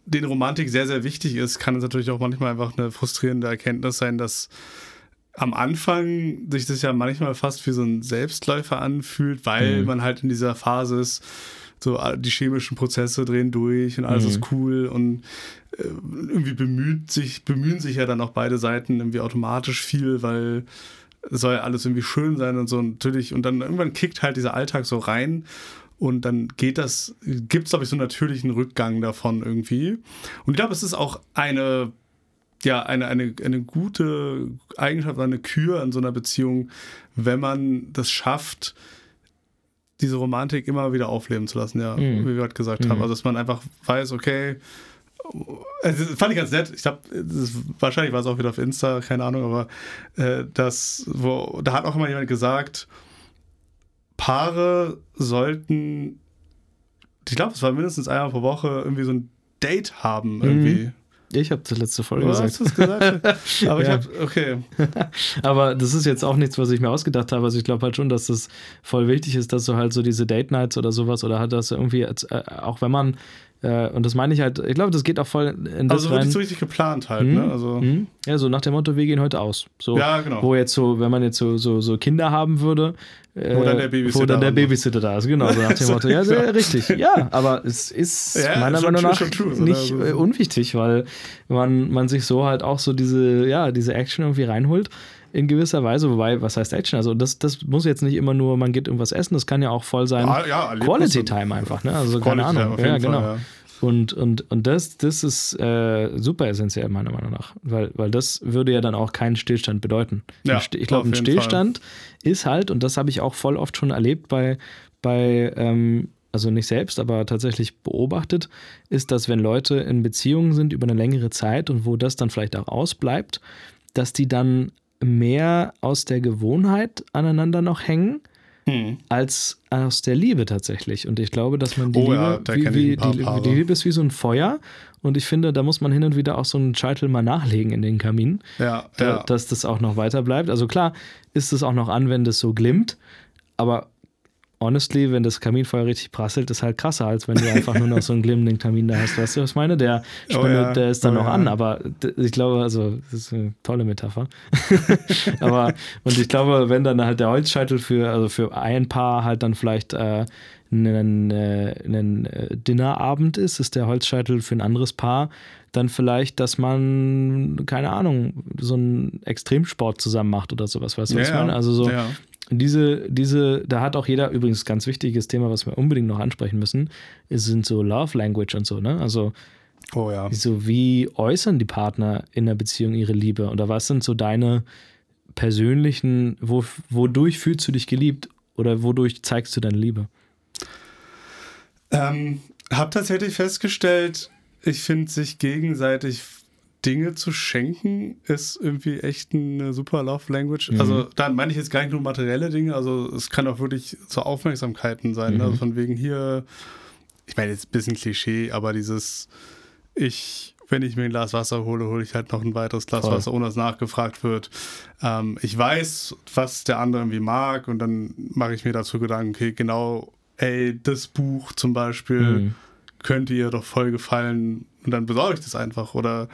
denen Romantik sehr, sehr wichtig ist, kann es natürlich auch manchmal einfach eine frustrierende Erkenntnis sein, dass am Anfang sich das ja manchmal fast wie so ein Selbstläufer anfühlt, weil mhm. man halt in dieser Phase ist, so die chemischen Prozesse drehen durch und alles mhm. ist cool und äh, irgendwie bemüht sich, bemühen sich ja dann auch beide Seiten irgendwie automatisch viel, weil es soll ja alles irgendwie schön sein und so natürlich und dann irgendwann kickt halt dieser Alltag so rein und dann geht das, gibt es, glaube ich, so einen natürlichen Rückgang davon irgendwie. Und ich glaube, es ist auch eine, ja, eine, eine, eine gute Eigenschaft, eine Kür in so einer Beziehung, wenn man das schafft, diese Romantik immer wieder aufleben zu lassen, ja, mhm. wie wir gerade gesagt mhm. haben. Also, dass man einfach weiß, okay, also, das fand ich ganz nett. Ich glaube, wahrscheinlich war es auch wieder auf Insta, keine Ahnung, aber äh, das, wo, da hat auch immer jemand gesagt, Paare sollten, ich glaube, es war mindestens einmal pro Woche irgendwie so ein Date haben irgendwie. Mhm. Ich habe das letzte Folge gesagt. Hast du gesagt? (laughs) Aber ich habe, okay. (laughs) Aber das ist jetzt auch nichts, was ich mir ausgedacht habe. Also ich glaube halt schon, dass das voll wichtig ist, dass du halt so diese Date Nights oder sowas oder halt das irgendwie, äh, auch wenn man äh, und das meine ich halt, ich glaube, das geht auch voll in das Also wirklich so richtig geplant halt, mhm. ne? Also mhm. Ja, so nach dem Motto, wir gehen heute aus. So, ja, genau. Wo jetzt so, wenn man jetzt so, so, so Kinder haben würde, äh, wo dann der Babysitter, wo dann der Babysitter da ist, genau, so nach dem Motto. Ja, (laughs) sehr richtig. Ja, aber es ist ja, meiner Meinung nach true, true, nicht äh, unwichtig, weil man, man sich so halt auch so diese, ja, diese Action irgendwie reinholt in gewisser Weise. Wobei, was heißt Action? Also, das, das muss jetzt nicht immer nur, man geht irgendwas essen, das kann ja auch voll sein. Ja, ja, Quality Time einfach, ne? Also, Quality keine Ahnung. Ja, genau. Fall, ja. Und, und, und das, das ist äh, super essentiell, meiner Meinung nach. Weil, weil das würde ja dann auch keinen Stillstand bedeuten. Ja, ich glaube, ein Stillstand Fall. ist halt, und das habe ich auch voll oft schon erlebt bei, bei ähm, also nicht selbst, aber tatsächlich beobachtet, ist, dass wenn Leute in Beziehungen sind über eine längere Zeit und wo das dann vielleicht auch ausbleibt, dass die dann mehr aus der Gewohnheit aneinander noch hängen hm. als aus der Liebe tatsächlich. Und ich glaube, dass man die oh, Liebe, ja, wie, wie, die, die, Liebe ist wie so ein Feuer. Und ich finde, da muss man hin und wieder auch so einen Scheitel mal nachlegen in den Kamin, ja, da, ja. dass das auch noch weiter bleibt. Also klar ist es auch noch an, wenn das so glimmt, aber honestly, wenn das Kaminfeuer richtig prasselt, ist halt krasser, als wenn du einfach nur noch so einen glimmenden Kamin da hast. Weißt du, was ich meine? Der, oh ja, der ist dann oh noch ja. an, aber ich glaube, also, das ist eine tolle Metapher. (laughs) aber, und ich glaube, wenn dann halt der Holzscheitel für, also für ein Paar halt dann vielleicht äh, ein, äh, ein äh, Dinnerabend ist, ist der Holzscheitel für ein anderes Paar dann vielleicht, dass man, keine Ahnung, so einen Extremsport zusammen macht oder sowas, weißt du, was ja, ich meine? Also so, ja diese, diese, da hat auch jeder übrigens ganz wichtiges Thema, was wir unbedingt noch ansprechen müssen, sind so Love Language und so, ne? Also oh ja. so wie äußern die Partner in der Beziehung ihre Liebe? Oder was sind so deine persönlichen, wo, wodurch fühlst du dich geliebt oder wodurch zeigst du deine Liebe? Ähm, hab tatsächlich festgestellt, ich finde sich gegenseitig Dinge zu schenken, ist irgendwie echt eine super Love Language. Mhm. Also da meine ich jetzt gar nicht nur materielle Dinge, also es kann auch wirklich so Aufmerksamkeiten sein. Mhm. Also von wegen hier, ich meine jetzt ein bisschen Klischee, aber dieses, ich, wenn ich mir ein Glas Wasser hole, hole ich halt noch ein weiteres Glas Voll. Wasser, ohne dass nachgefragt wird. Ähm, ich weiß, was der andere irgendwie mag und dann mache ich mir dazu Gedanken, okay, genau, ey, das Buch zum Beispiel. Mhm könnte ihr doch voll gefallen und dann besorge ich das einfach. Oder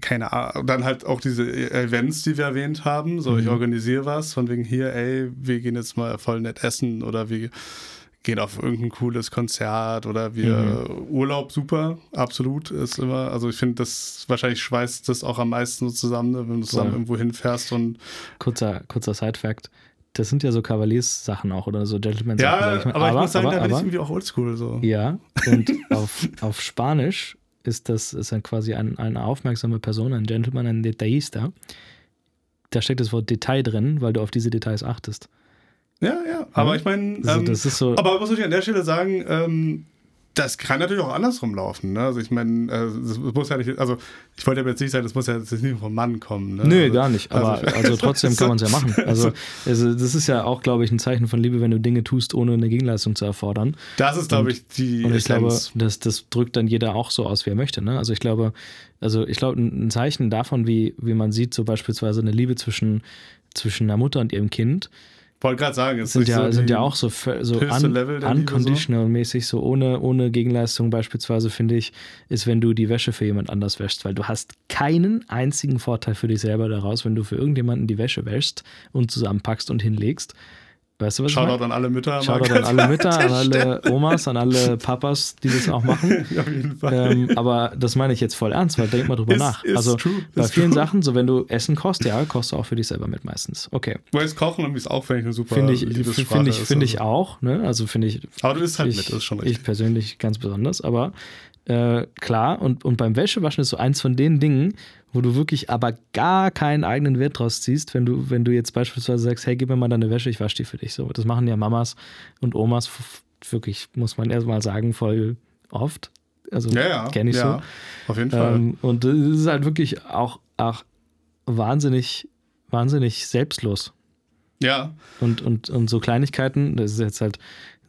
keine Ahnung, dann halt auch diese Events, die wir erwähnt haben. So, mhm. ich organisiere was, von wegen hier, ey, wir gehen jetzt mal voll nett essen oder wir gehen auf irgendein cooles Konzert oder wir mhm. Urlaub, super, absolut, ist immer, also ich finde, das wahrscheinlich schweißt das auch am meisten so zusammen, ne, wenn du zusammen ja. irgendwo hinfährst und. Kurzer, kurzer Side-Fact. Das sind ja so Kavaliers-Sachen auch oder so Gentleman-Sachen. Ja, ich mein, aber, aber, ich muss sagen, aber, da bin ich irgendwie auch oldschool so. Ja, und auf, auf Spanisch ist das ist dann quasi ein, eine aufmerksame Person, ein Gentleman, ein Detailista. Da steckt das Wort Detail drin, weil du auf diese Details achtest. Ja, ja, aber ich meine, also, ähm, das ist so. Aber muss ich an der Stelle sagen, ähm, das kann natürlich auch andersrum laufen. Ne? Also ich meine, äh, das muss ja nicht, also ich wollte jetzt nicht sagen, das muss ja jetzt nicht vom Mann kommen. Ne? Nö, also, gar nicht. Aber also, (laughs) also trotzdem kann man es ja machen. (laughs) Also, also das ist ja auch, glaube ich, ein Zeichen von Liebe, wenn du Dinge tust, ohne eine Gegenleistung zu erfordern. Das ist, glaube ich, die. Und ich Essenz. glaube, das, das drückt dann jeder auch so aus, wie er möchte. Ne? Also ich glaube, also ich glaube, ein Zeichen davon, wie, wie man sieht, so beispielsweise eine Liebe zwischen, zwischen einer Mutter und ihrem Kind, wollte gerade sagen, es sind, ja, so sind ja auch so, so un unconditional-mäßig, so ohne, ohne Gegenleistung beispielsweise, finde ich, ist, wenn du die Wäsche für jemand anders wäschst, weil du hast keinen einzigen Vorteil für dich selber daraus, wenn du für irgendjemanden die Wäsche wäschst und zusammenpackst und hinlegst. Weißt du, was Shoutout ich an alle Mütter. Shoutout an alle Mütter, an (laughs) alle Omas, an alle Papas, die das auch machen. (laughs) Auf jeden Fall. Ähm, aber das meine ich jetzt voll ernst, weil denk mal drüber ist, nach. Ist also true, bei vielen true. Sachen, so wenn du Essen kochst, ja, kochst du auch für dich selber mit meistens. Okay. Weil es Kochen ist auch finde ich eine super Finde ich, find ich, find ich auch, ne? Also finde ich. Aber du bist halt ich, mit, das ist schon richtig. Ich persönlich ganz besonders, aber äh, klar, und, und beim Wäschewaschen ist so eins von den Dingen, wo du wirklich aber gar keinen eigenen Wert draus ziehst, wenn du, wenn du jetzt beispielsweise sagst, hey, gib mir mal deine Wäsche, ich wasche die für dich. So, das machen ja Mamas und Omas wirklich, muss man erstmal sagen, voll oft. Also ja, ja, kenne ich ja, so. Auf jeden Fall. Ähm, und es ist halt wirklich auch, auch wahnsinnig, wahnsinnig selbstlos. Ja. Und, und, und so Kleinigkeiten, das ist jetzt halt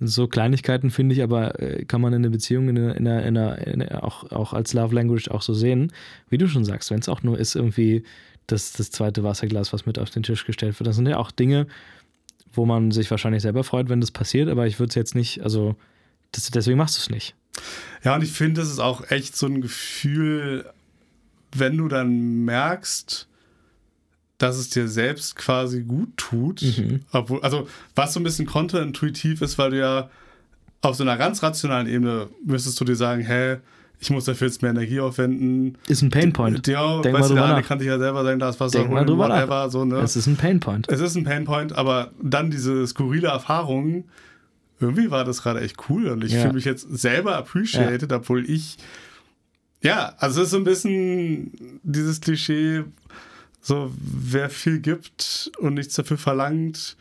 so Kleinigkeiten, finde ich, aber äh, kann man in einer Beziehung in einer, in einer, in einer, auch, auch als Love Language auch so sehen. Wie du schon sagst, wenn es auch nur ist, irgendwie das, das zweite Wasserglas, was mit auf den Tisch gestellt wird. Das sind ja auch Dinge, wo man sich wahrscheinlich selber freut, wenn das passiert, aber ich würde es jetzt nicht, also das, deswegen machst du es nicht. Ja, und ich finde, das ist auch echt so ein Gefühl, wenn du dann merkst, dass es dir selbst quasi gut tut. Mhm. Obwohl, also, was so ein bisschen kontraintuitiv ist, weil du ja auf so einer ganz rationalen Ebene müsstest du dir sagen, hä, ich muss dafür jetzt mehr Energie aufwenden. Ist ein Painpoint. Ja, Denk weißt mal du, der drüber kann sich ja selber sagen, das Wasser Denk mal holen, drüber nach. whatever, so, ne? Es ist ein Painpoint. Es ist ein Painpoint, aber dann diese skurrile Erfahrung, irgendwie war das gerade echt cool und ich Ja. fühle mich jetzt selber appreciated, obwohl ich, ja, also es ist so ein bisschen dieses Klischee, so wer viel gibt und nichts dafür verlangt,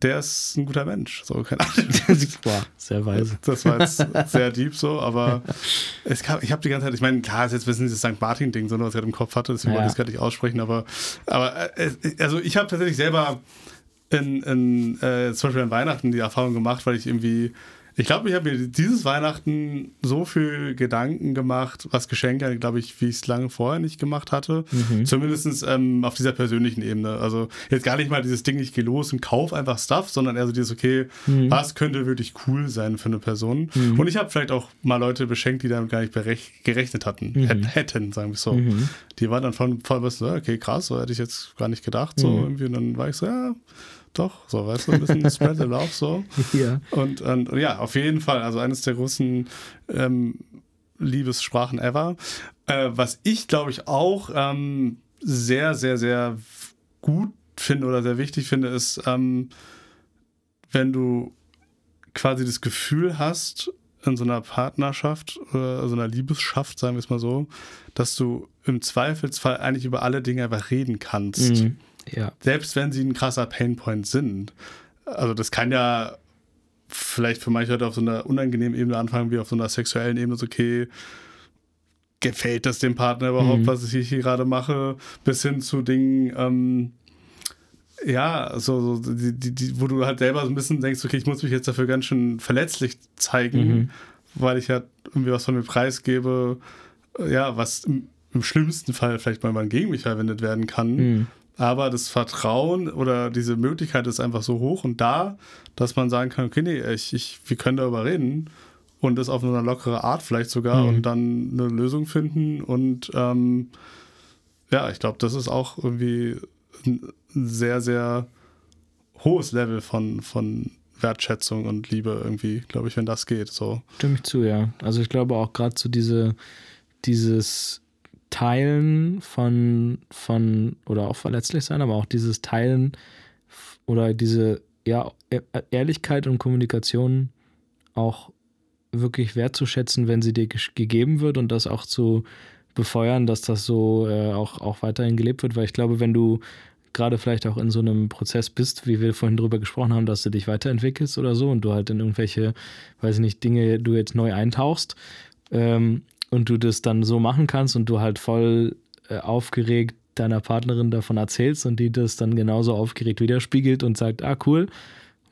der ist ein guter Mensch. So, keine Ahnung. (laughs) Boah, sehr weise. Das war jetzt (laughs) sehr deep so, aber es kam, ich habe die ganze Zeit, ich meine, klar, ist jetzt ein bisschen dieses St. Martin-Ding, so, was ich gerade im Kopf hatte, deswegen Ja. wollte ich es gar nicht aussprechen, aber, aber äh, also ich habe tatsächlich selber in, in äh, zum Beispiel an Weihnachten die Erfahrung gemacht, weil ich irgendwie, ich glaube, ich habe mir dieses Weihnachten so viel Gedanken gemacht, was Geschenke, glaube ich, wie ich es lange vorher nicht gemacht hatte. Zumindest ähm, auf dieser persönlichen Ebene. Also jetzt gar nicht mal dieses Ding, ich gehe los und kaufe einfach Stuff, sondern eher so dieses, okay, was könnte wirklich cool sein für eine Person? Und ich habe vielleicht auch mal Leute beschenkt, die damit gar nicht gerechnet hatten, Hät- hätten, sagen wir so. Die waren dann voll, voll was, so, okay, krass, so hätte ich jetzt gar nicht gedacht, so irgendwie. Und dann war ich so, ja, doch, so, weißt du, ein bisschen (laughs) spread the love, so. Ja. Und, und ja, auf jeden Fall, also eines der großen ähm, Liebessprachen ever. Äh, was ich, glaube ich, auch ähm, sehr, sehr, sehr gut finde oder sehr wichtig finde, ist, ähm, wenn du quasi das Gefühl hast, in so einer Partnerschaft oder so einer Liebesschaft, sagen wir es mal so, dass du im Zweifelsfall eigentlich über alle Dinge einfach reden kannst Mhm. Ja. selbst wenn sie ein krasser Painpoint sind. Also das kann ja vielleicht für manche Leute auf so einer unangenehmen Ebene anfangen, wie auf so einer sexuellen Ebene, so okay, gefällt das dem Partner überhaupt, Mhm. was ich hier gerade mache, bis hin zu Dingen, ähm, ja, so, so die, die, die, wo du halt selber so ein bisschen denkst, okay, ich muss mich jetzt dafür ganz schön verletzlich zeigen, Mhm. weil ich ja irgendwie was von mir preisgebe, ja, was im, im schlimmsten Fall vielleicht mal gegen mich verwendet werden kann. Mhm. Aber das Vertrauen oder diese Möglichkeit ist einfach so hoch und da, dass man sagen kann, okay, nee, ich, ich, wir können darüber reden und das auf eine lockere Art vielleicht sogar Mhm. und dann eine Lösung finden. Und ähm, ja, ich glaube, das ist auch irgendwie ein sehr, sehr hohes Level von, von Wertschätzung und Liebe irgendwie, glaube ich, wenn das geht. So. Stimme ich zu, ja. Also ich glaube auch gerade so diese, dieses Teilen von, von, oder auch verletzlich sein, aber auch dieses Teilen oder diese, ja, E- Ehrlichkeit und Kommunikation auch wirklich wertzuschätzen, wenn sie dir gegeben wird und das auch zu befeuern, dass das so äh, auch, auch weiterhin gelebt wird, weil ich glaube, wenn du gerade vielleicht auch in so einem Prozess bist, wie wir vorhin drüber gesprochen haben, dass du dich weiterentwickelst oder so und du halt in irgendwelche, weiß ich nicht, Dinge du jetzt neu eintauchst ähm, und du das dann so machen kannst und du halt voll äh, aufgeregt deiner Partnerin davon erzählst und die das dann genauso aufgeregt widerspiegelt und sagt, ah cool,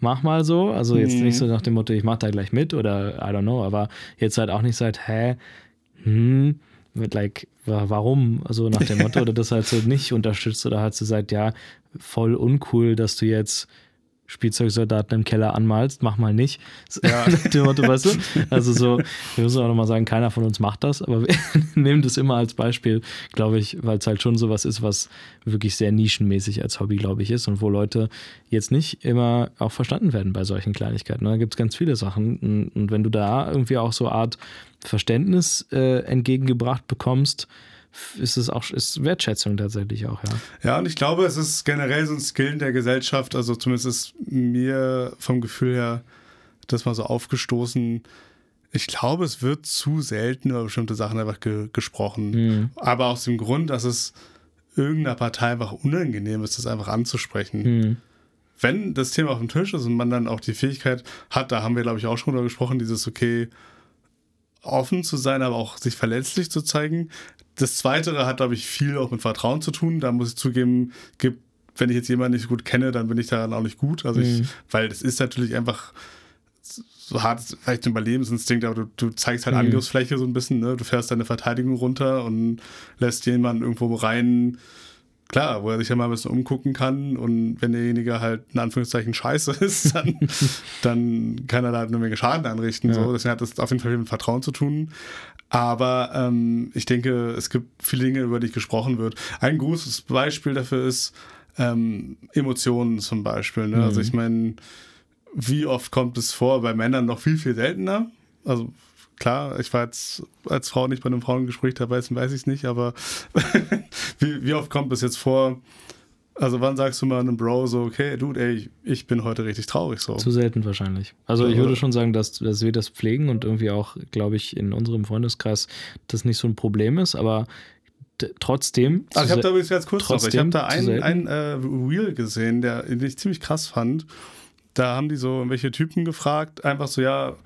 mach mal so. Also jetzt Mhm. nicht so nach dem Motto, ich mach da gleich mit oder I don't know, aber jetzt halt auch nicht sagt, hä, hm, mit like, wa- warum? Also nach dem Motto, (laughs) oder das halt so nicht unterstützt oder halt so sagt, ja, voll uncool, dass du jetzt Spielzeugsoldaten im Keller anmalst, mach mal nicht. Ja. (laughs) Motto, weißt du? Also so, wir müssen auch nochmal sagen, keiner von uns macht das, aber wir (laughs) nehmen das immer als Beispiel, glaube ich, weil es halt schon sowas ist, was wirklich sehr nischenmäßig als Hobby, glaube ich, ist und wo Leute jetzt nicht immer auch verstanden werden bei solchen Kleinigkeiten. Da gibt es ganz viele Sachen und wenn du da irgendwie auch so eine Art Verständnis äh, entgegengebracht bekommst, ist es auch ist Wertschätzung tatsächlich auch, ja. Ja, und ich glaube, es ist generell so ein Skill der Gesellschaft, also zumindest ist mir vom Gefühl her das mal so aufgestoßen. Ich glaube, es wird zu selten über bestimmte Sachen einfach ge gesprochen. Mhm. Aber aus dem Grund, dass es irgendeiner Partei einfach unangenehm ist, das einfach anzusprechen. Mhm. Wenn das Thema auf dem Tisch ist und man dann auch die Fähigkeit hat, da haben wir, glaube ich, auch schon drüber gesprochen, dieses, okay, offen zu sein, aber auch sich verletzlich zu zeigen, das Zweite hat, glaube ich, viel auch mit Vertrauen zu tun. Da muss ich zugeben, gibt, wenn ich jetzt jemanden nicht gut kenne, dann bin ich daran auch nicht gut. Also ich, mhm. weil das ist natürlich einfach so hart, vielleicht ein Überlebensinstinkt, aber du, du zeigst halt mhm. Angriffsfläche so ein bisschen, ne? Du fährst deine Verteidigung runter und lässt jemanden irgendwo rein, klar, wo er sich ja mal ein bisschen umgucken kann und wenn derjenige halt in Anführungszeichen scheiße (laughs) ist, dann, (laughs) dann kann er da eine Menge Schaden anrichten. Ja. So. Deswegen hat das auf jeden Fall mit Vertrauen zu tun. Aber ähm, ich denke, es gibt viele Dinge, über die gesprochen wird. Ein gutes Beispiel dafür ist ähm, Emotionen zum Beispiel. Ne? Also mhm. Also ich meine, wie oft kommt es vor, bei Männern noch viel, viel seltener? Also klar, ich war jetzt als Frau nicht bei einem Frauengespräch dabei, weiß ich nicht, aber (laughs) wie, wie oft kommt es jetzt vor, also wann sagst du mal einem Bro so, okay, Dude, ey, ich bin heute richtig traurig so? Zu selten wahrscheinlich. Also ich würde schon sagen, dass, dass wir das pflegen und irgendwie auch, glaube ich, in unserem Freundeskreis das nicht so ein Problem ist, aber trotzdem. Also ich habe da übrigens ganz kurz trotzdem, ich habe da ein, ein äh, Reel gesehen, der, den ich ziemlich krass fand. Da haben die so welche Typen gefragt, einfach so, ja,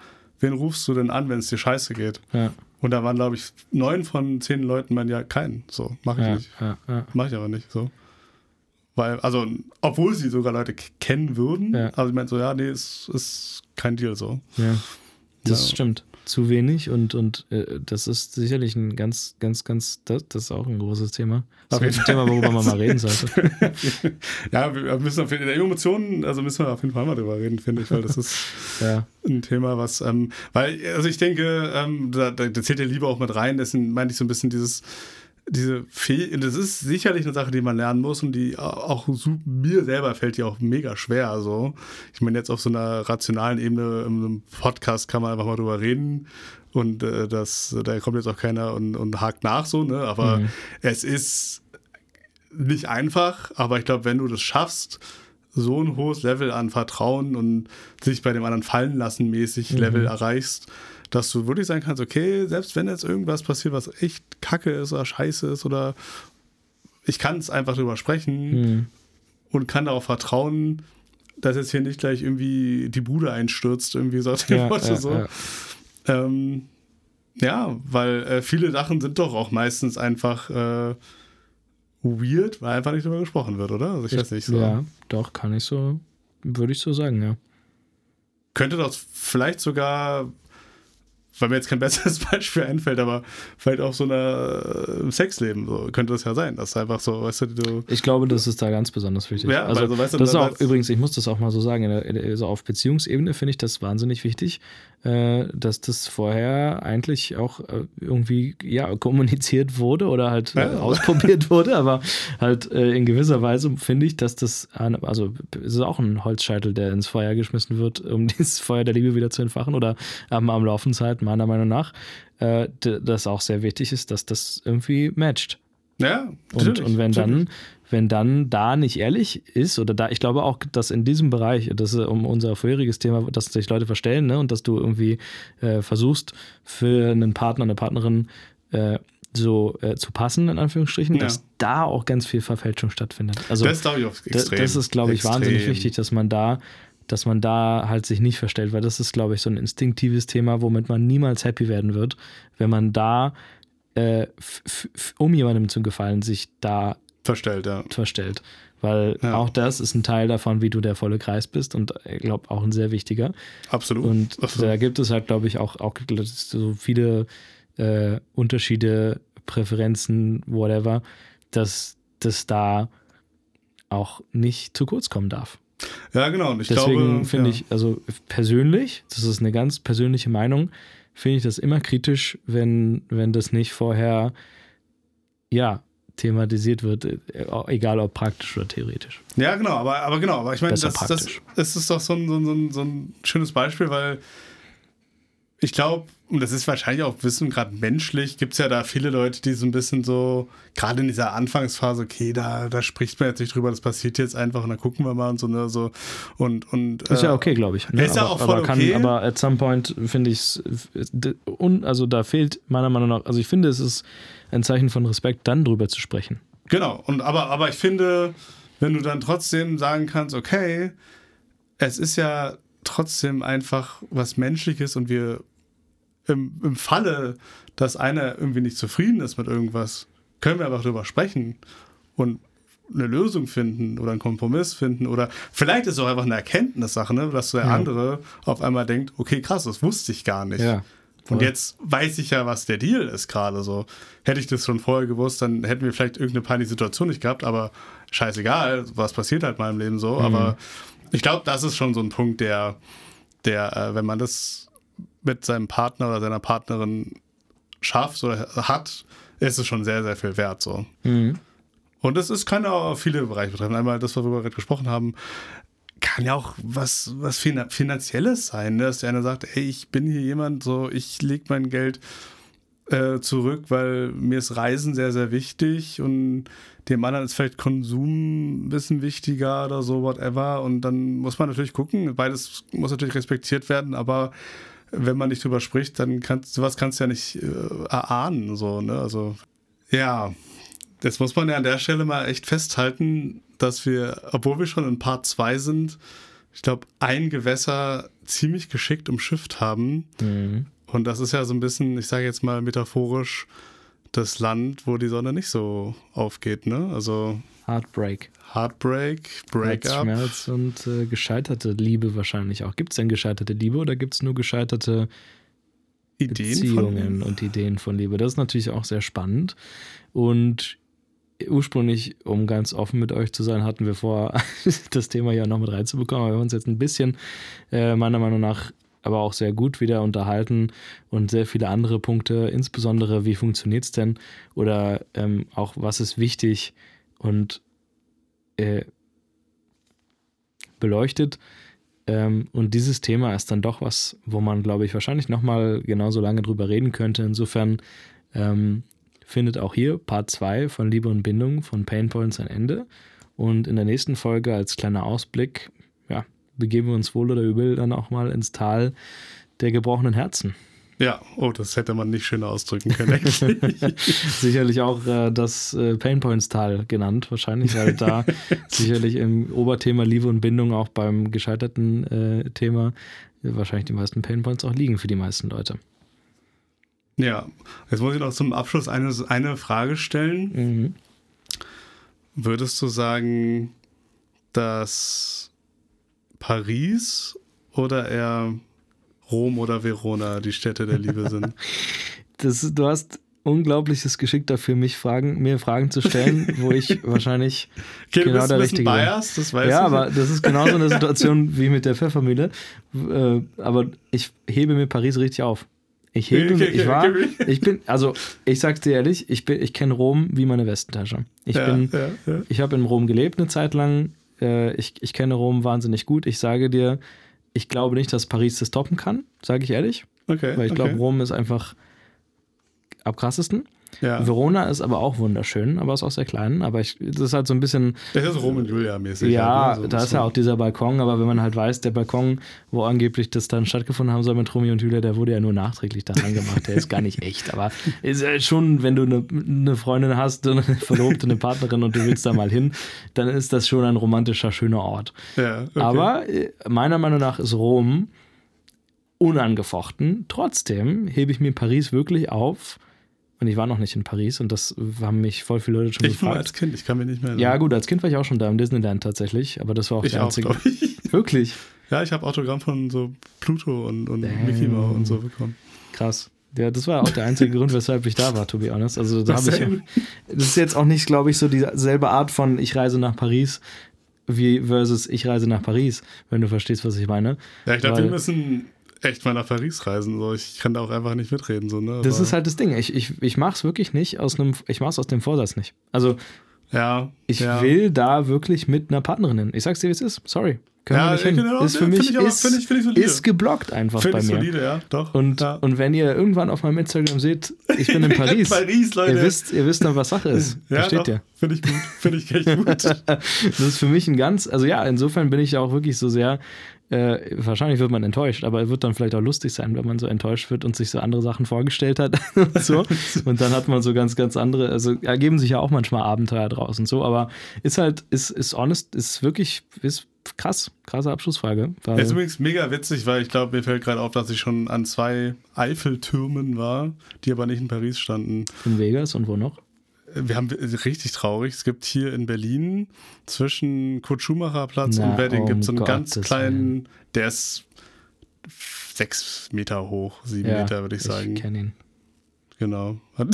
wen rufst du denn an, wenn es dir scheiße geht? Ja. Und da waren, glaube ich, neun von zehn Leuten, man ja keinen. So, mache ich ja, nicht. Ja, ja. Mache ich aber nicht. So. Weil, also, obwohl sie sogar Leute kennen würden, ja. aber ich meine so, ja, nee, es ist kein Deal so. Ja, das ja. stimmt. Zu wenig und, und äh, das ist sicherlich ein ganz, ganz, ganz, das, das ist auch ein großes Thema. Das ist ein Thema, worüber man mal reden sollte. (laughs) ja, wir müssen auf jeden Fall, Emotionen, also müssen wir auf jeden Fall mal drüber reden, finde ich, weil das ist (laughs) ja. ein Thema, was, ähm, weil, also ich denke, ähm, da, da zählt der Liebe auch mit rein, deswegen meinte ich so ein bisschen dieses, diese Fäh das ist sicherlich eine Sache, die man lernen muss und die auch mir selber fällt die auch mega schwer. Also, ich meine, jetzt auf so einer rationalen Ebene im einem Podcast kann man einfach mal drüber reden und äh, das, da kommt jetzt auch keiner und, und hakt nach so, ne? Aber mhm. es ist nicht einfach, aber ich glaube, wenn du das schaffst, so ein hohes Level an Vertrauen und sich bei dem anderen fallen lassen mäßig mhm. Level erreichst, dass du wirklich sagen kannst, okay, selbst wenn jetzt irgendwas passiert, was echt kacke ist oder scheiße ist oder ich kann es einfach drüber sprechen mhm. und kann darauf vertrauen, dass jetzt hier nicht gleich irgendwie die Bude einstürzt, irgendwie so. Ja, ja, so. Ja. Ähm, ja, weil äh, viele Sachen sind doch auch meistens einfach äh, weird, weil einfach nicht drüber gesprochen wird, oder? Also ich, ich weiß nicht so. Ja, doch, kann ich so, würde ich so sagen, ja. Könnte das vielleicht sogar weil mir jetzt kein (laughs) besseres Beispiel einfällt, aber vielleicht auch so ein Sexleben, so könnte das ja sein. Das ist einfach so, weißt du, du Ich glaube, das ist da ganz besonders wichtig. Ja, also, also weißt du, das ist auch, übrigens, ich muss das auch mal so sagen, also auf Beziehungsebene finde ich das wahnsinnig wichtig, äh, dass das vorher eigentlich auch äh, irgendwie ja, kommuniziert wurde oder halt ja. Äh, (laughs) ausprobiert wurde, aber halt in gewisser Weise finde ich, dass das, also es ist auch ein Holzscheitel, der ins Feuer geschmissen wird, um (laughs) dieses Feuer der Liebe wieder zu entfachen oder am, am Laufen zu halten, meiner Meinung nach, dass auch sehr wichtig ist, dass das irgendwie matcht. Ja, und, und wenn dann wenn dann da nicht ehrlich ist, oder da, ich glaube auch, dass in diesem Bereich, das ist um unser vorheriges Thema, dass sich Leute verstellen, ne, und dass du irgendwie äh, versuchst, für einen Partner, eine Partnerin äh, so äh, zu passen, in Anführungsstrichen, ja. dass da auch ganz viel Verfälschung stattfindet. Also, das glaube ich extrem. Das ist, glaube ich, extrem. wahnsinnig wichtig, dass man da dass man da halt sich nicht verstellt, weil das ist, glaube ich, so ein instinktives Thema, womit man niemals happy werden wird, wenn man da, äh, um jemandem zu gefallen, sich da verstellt, ja. Verstellt. Weil ja. auch das ist ein Teil davon, wie du der volle Kreis bist und ich glaube auch ein sehr wichtiger. Absolut. Und Absolut. da gibt es halt, glaube ich, auch, auch so viele äh, Unterschiede, Präferenzen, whatever, dass das da auch nicht zu kurz kommen darf. Ja, genau. Ich Deswegen finde ja. ich, also persönlich, das ist eine ganz persönliche Meinung, finde ich das immer kritisch, wenn, wenn das nicht vorher, ja, thematisiert wird, äh, egal ob praktisch oder theoretisch. Ja, genau, aber, aber genau, aber ich meine, das, das, das ist doch so ein, so, ein, so ein schönes Beispiel, weil ich glaube, und das ist wahrscheinlich auch Wissen, gerade menschlich, gibt es ja da viele Leute, die so ein bisschen so, gerade in dieser Anfangsphase, okay, da, da spricht man jetzt nicht drüber, das passiert jetzt einfach und dann gucken wir mal und so, ne, so und, und Ist ja äh, okay, glaube ich. Ne? Ist ja auch voll aber kann, okay. Aber at some point finde ich es, also da fehlt meiner Meinung nach, also ich finde, es ist ein Zeichen von Respekt, dann drüber zu sprechen. Genau, und aber, aber ich finde, wenn du dann trotzdem sagen kannst, okay, es ist ja trotzdem einfach was Menschliches und wir im, im Falle, dass einer irgendwie nicht zufrieden ist mit irgendwas, können wir einfach drüber sprechen und eine Lösung finden oder einen Kompromiss finden oder vielleicht ist es auch einfach eine Erkenntnissache, ne? dass der ja. andere auf einmal denkt, okay, krass, das wusste ich gar nicht. Ja, und jetzt weiß ich ja, was der Deal ist gerade so. Hätte ich das schon vorher gewusst, dann hätten wir vielleicht irgendeine peinliche Situation nicht gehabt, aber scheißegal, was passiert halt mal im Leben so. Mhm. Aber ich glaube, das ist schon so ein Punkt, der, der, äh, wenn man das mit seinem Partner oder seiner Partnerin schafft oder hat, ist es schon sehr, sehr viel wert. So. Mhm. Und das ist, kann auch viele Bereiche betreffen. Einmal das, worüber wir gerade gesprochen haben, kann ja auch was, was Finanzielles sein, ne? dass der eine sagt, ey, ich bin hier jemand, so, ich lege mein Geld äh, zurück, weil mir ist Reisen sehr, sehr wichtig und dem anderen ist vielleicht Konsum ein bisschen wichtiger oder so, whatever. Und dann muss man natürlich gucken, beides muss natürlich respektiert werden, aber wenn man nicht drüber spricht, dann kannst sowas kannst du ja nicht äh, erahnen. So, ne? Also, ja, jetzt muss man ja an der Stelle mal echt festhalten, dass wir, obwohl wir schon in Part 2 sind, ich glaube, ein Gewässer ziemlich geschickt umschifft haben. Mhm. Und das ist ja so ein bisschen, ich sage jetzt mal metaphorisch, das Land, wo die Sonne nicht so aufgeht, ne? Also. Heartbreak. Heartbreak, Breakup. Schmerz und äh, gescheiterte Liebe wahrscheinlich auch. Gibt es denn gescheiterte Liebe oder gibt es nur gescheiterte Ideen Beziehungen und Ideen von Liebe? Das ist natürlich auch sehr spannend. Und ursprünglich, um ganz offen mit euch zu sein, hatten wir vor, (laughs) das Thema ja noch mit reinzubekommen, aber wir haben uns jetzt ein bisschen, äh, meiner Meinung nach, aber auch sehr gut wieder unterhalten und sehr viele andere Punkte, insbesondere wie funktioniert es denn oder ähm, auch was ist wichtig und äh, beleuchtet. Ähm, und dieses Thema ist dann doch was, wo man, glaube ich, wahrscheinlich nochmal genauso lange drüber reden könnte. Insofern ähm, findet auch hier Part 2 von Liebe und Bindung von Pain Points ein Ende. Und in der nächsten Folge als kleiner Ausblick, begeben wir uns wohl oder übel dann auch mal ins Tal der gebrochenen Herzen. Ja, oh, das hätte man nicht schöner ausdrücken können. (laughs) sicherlich auch äh, das äh, Painpoints-Tal genannt, wahrscheinlich, weil da (laughs) sicherlich im Oberthema Liebe und Bindung auch beim gescheiterten äh, Thema wahrscheinlich die meisten Painpoints auch liegen für die meisten Leute. Ja, jetzt muss ich noch zum Abschluss eine, eine Frage stellen. Mhm. Würdest du sagen, dass Paris oder eher Rom oder Verona die Städte der Liebe sind. (laughs) Das, du hast unglaubliches Geschick dafür, mich Fragen, mir Fragen zu stellen, (laughs) wo ich wahrscheinlich okay, genau der richtige biased, das weiß Ja, ich. aber das ist genauso eine Situation (laughs) wie mit der Pfeffermühle. Äh, aber ich hebe mir Paris richtig auf. Ich hebe okay, okay, ich war, ich bin, also ich sag's dir ehrlich, ich bin, ich kenne Rom wie meine Westentasche. Ich ja, bin, ja, ja. ich habe in Rom gelebt eine Zeit lang. Äh, ich, ich kenne Rom wahnsinnig gut. Ich sage dir, ich glaube nicht, dass Paris das toppen kann, sage ich ehrlich. Okay. Weil ich okay. glaube, Rom ist einfach am krassesten. Ja. Verona ist aber auch wunderschön, aber ist auch sehr klein. Aber ich, das ist halt so ein bisschen. Das ist Rom und Julia mäßig. Ja, halt, ne? so da ist ja auch dieser Balkon, aber wenn man halt weiß, der Balkon, wo angeblich das dann stattgefunden haben soll mit Romeo und Julia, der wurde ja nur nachträglich da reingemacht. der ist gar nicht echt. Aber ist halt schon, wenn du eine, eine Freundin hast, eine Verlobte, eine Partnerin und du willst da mal hin, dann ist das schon ein romantischer, schöner Ort. Ja, okay. Aber äh, meiner Meinung nach ist Rom unangefochten. Trotzdem hebe ich mir Paris wirklich auf und ich war noch nicht in Paris und das haben mich voll viele Leute schon ich gefragt. Ich war als Kind, ich kann mich nicht mehr erinnern. Ja, gut, als Kind war ich auch schon da im Disneyland tatsächlich, aber das war auch ich der einzige. Auch, ich. (laughs) Wirklich? Ja, ich habe Autogramm von so Pluto und, und Mickey Mouse und so bekommen. Krass. Ja, das war auch der einzige Grund, weshalb ich da war, to be honest. Also da habe ich. Das ist jetzt auch nicht, glaube ich, so dieselbe Art von ich reise nach Paris. wie versus ich reise nach Paris, wenn du verstehst, was ich meine. Ja, ich glaube, wir müssen echt mal nach Paris reisen. So. Ich kann da auch einfach nicht mitreden. So, ne? Das ist halt das Ding. Ich, ich, ich mache es wirklich nicht aus einem, ich mache es aus dem Vorsatz nicht. Also ja, ich ja. will da wirklich mit einer Partnerin hin. Ich sag's dir, wie es ist. Sorry. Können ja, wir nicht hin. Genau, ist für mich ich aber, ist, find ich, find ich ist geblockt einfach find bei ich mir. solide, ja, doch. Und, ja. und wenn ihr irgendwann auf meinem Instagram seht, ich bin in (laughs) Paris, Paris Leute. ihr wisst, ihr wisst dann, was Sache ist. ja, Versteht doch. ihr? Finde ich gut. Finde ich echt gut. (laughs) das ist für mich ein ganz, also ja, insofern bin ich ja auch wirklich so sehr, äh, wahrscheinlich wird man enttäuscht, aber es wird dann vielleicht auch lustig sein, wenn man so enttäuscht wird und sich so andere Sachen vorgestellt hat (laughs) und so. (laughs) Und dann hat man so ganz, ganz andere, also ergeben sich ja auch manchmal Abenteuer draus und so, aber ist halt, ist, ist honest, ist wirklich, ist krass, krasse Abschlussfrage. Das ist übrigens mega witzig, weil ich glaube, mir fällt gerade auf, dass ich schon an zwei Eiffeltürmen war, die aber nicht in Paris standen. In Vegas und wo noch? Wir haben richtig traurig. Es gibt hier in Berlin zwischen Kurt Schumacher Platz Na, und Wedding um gibt es so einen Gottes ganz kleinen, der ist sechs Meter hoch, sieben Ja, Meter, würde ich sagen. Ich kenne ihn. Genau. (laughs)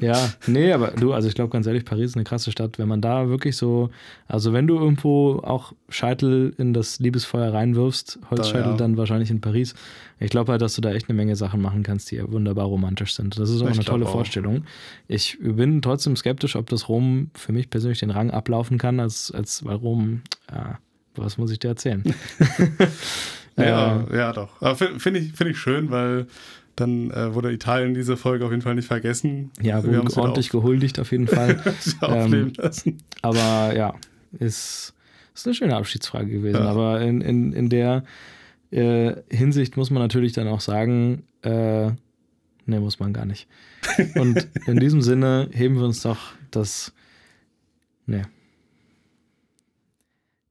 Ja, nee, aber du, also ich glaube ganz ehrlich, Paris ist eine krasse Stadt. Wenn man da wirklich so, also wenn du irgendwo auch Scheitel in das Liebesfeuer reinwirfst, Holzscheitel ja. dann wahrscheinlich in Paris. Ich glaube halt, dass du da echt eine Menge Sachen machen kannst, die ja wunderbar romantisch sind. Das ist auch Ich eine tolle auch. Vorstellung. Ich bin trotzdem skeptisch, ob das Rom für mich persönlich den Rang ablaufen kann, als, als weil Rom, ja, was muss ich dir erzählen? (laughs) (laughs) ja, ja, doch. Aber finde find ich, find ich schön, weil dann äh, wurde Italien diese Folge auf jeden Fall nicht vergessen. Ja, Wir haben wieder ordentlich gehuldigt auf jeden (laughs) Fall. auf, lassen. Aber ja, ist, ist eine schöne Abschiedsfrage gewesen. Ja. Aber in, in, in der äh, Hinsicht muss man natürlich dann auch sagen, äh, ne, muss man gar nicht. Und in (laughs) diesem Sinne heben wir uns doch das, ne.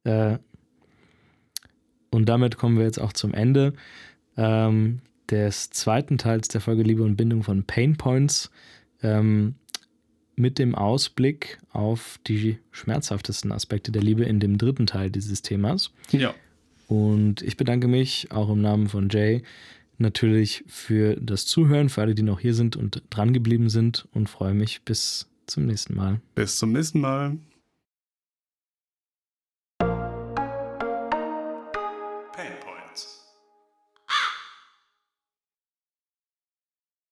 Äh, und damit kommen wir jetzt auch zum Ende ähm, des zweiten Teils der Folge Liebe und Bindung von Pain Points. Ähm, mit dem Ausblick auf die schmerzhaftesten Aspekte der Liebe in dem dritten Teil dieses Themas. Ja. Und ich bedanke mich auch im Namen von Jay natürlich für das Zuhören, für alle, die noch hier sind und dran geblieben sind und freue mich bis zum nächsten Mal. Bis zum nächsten Mal.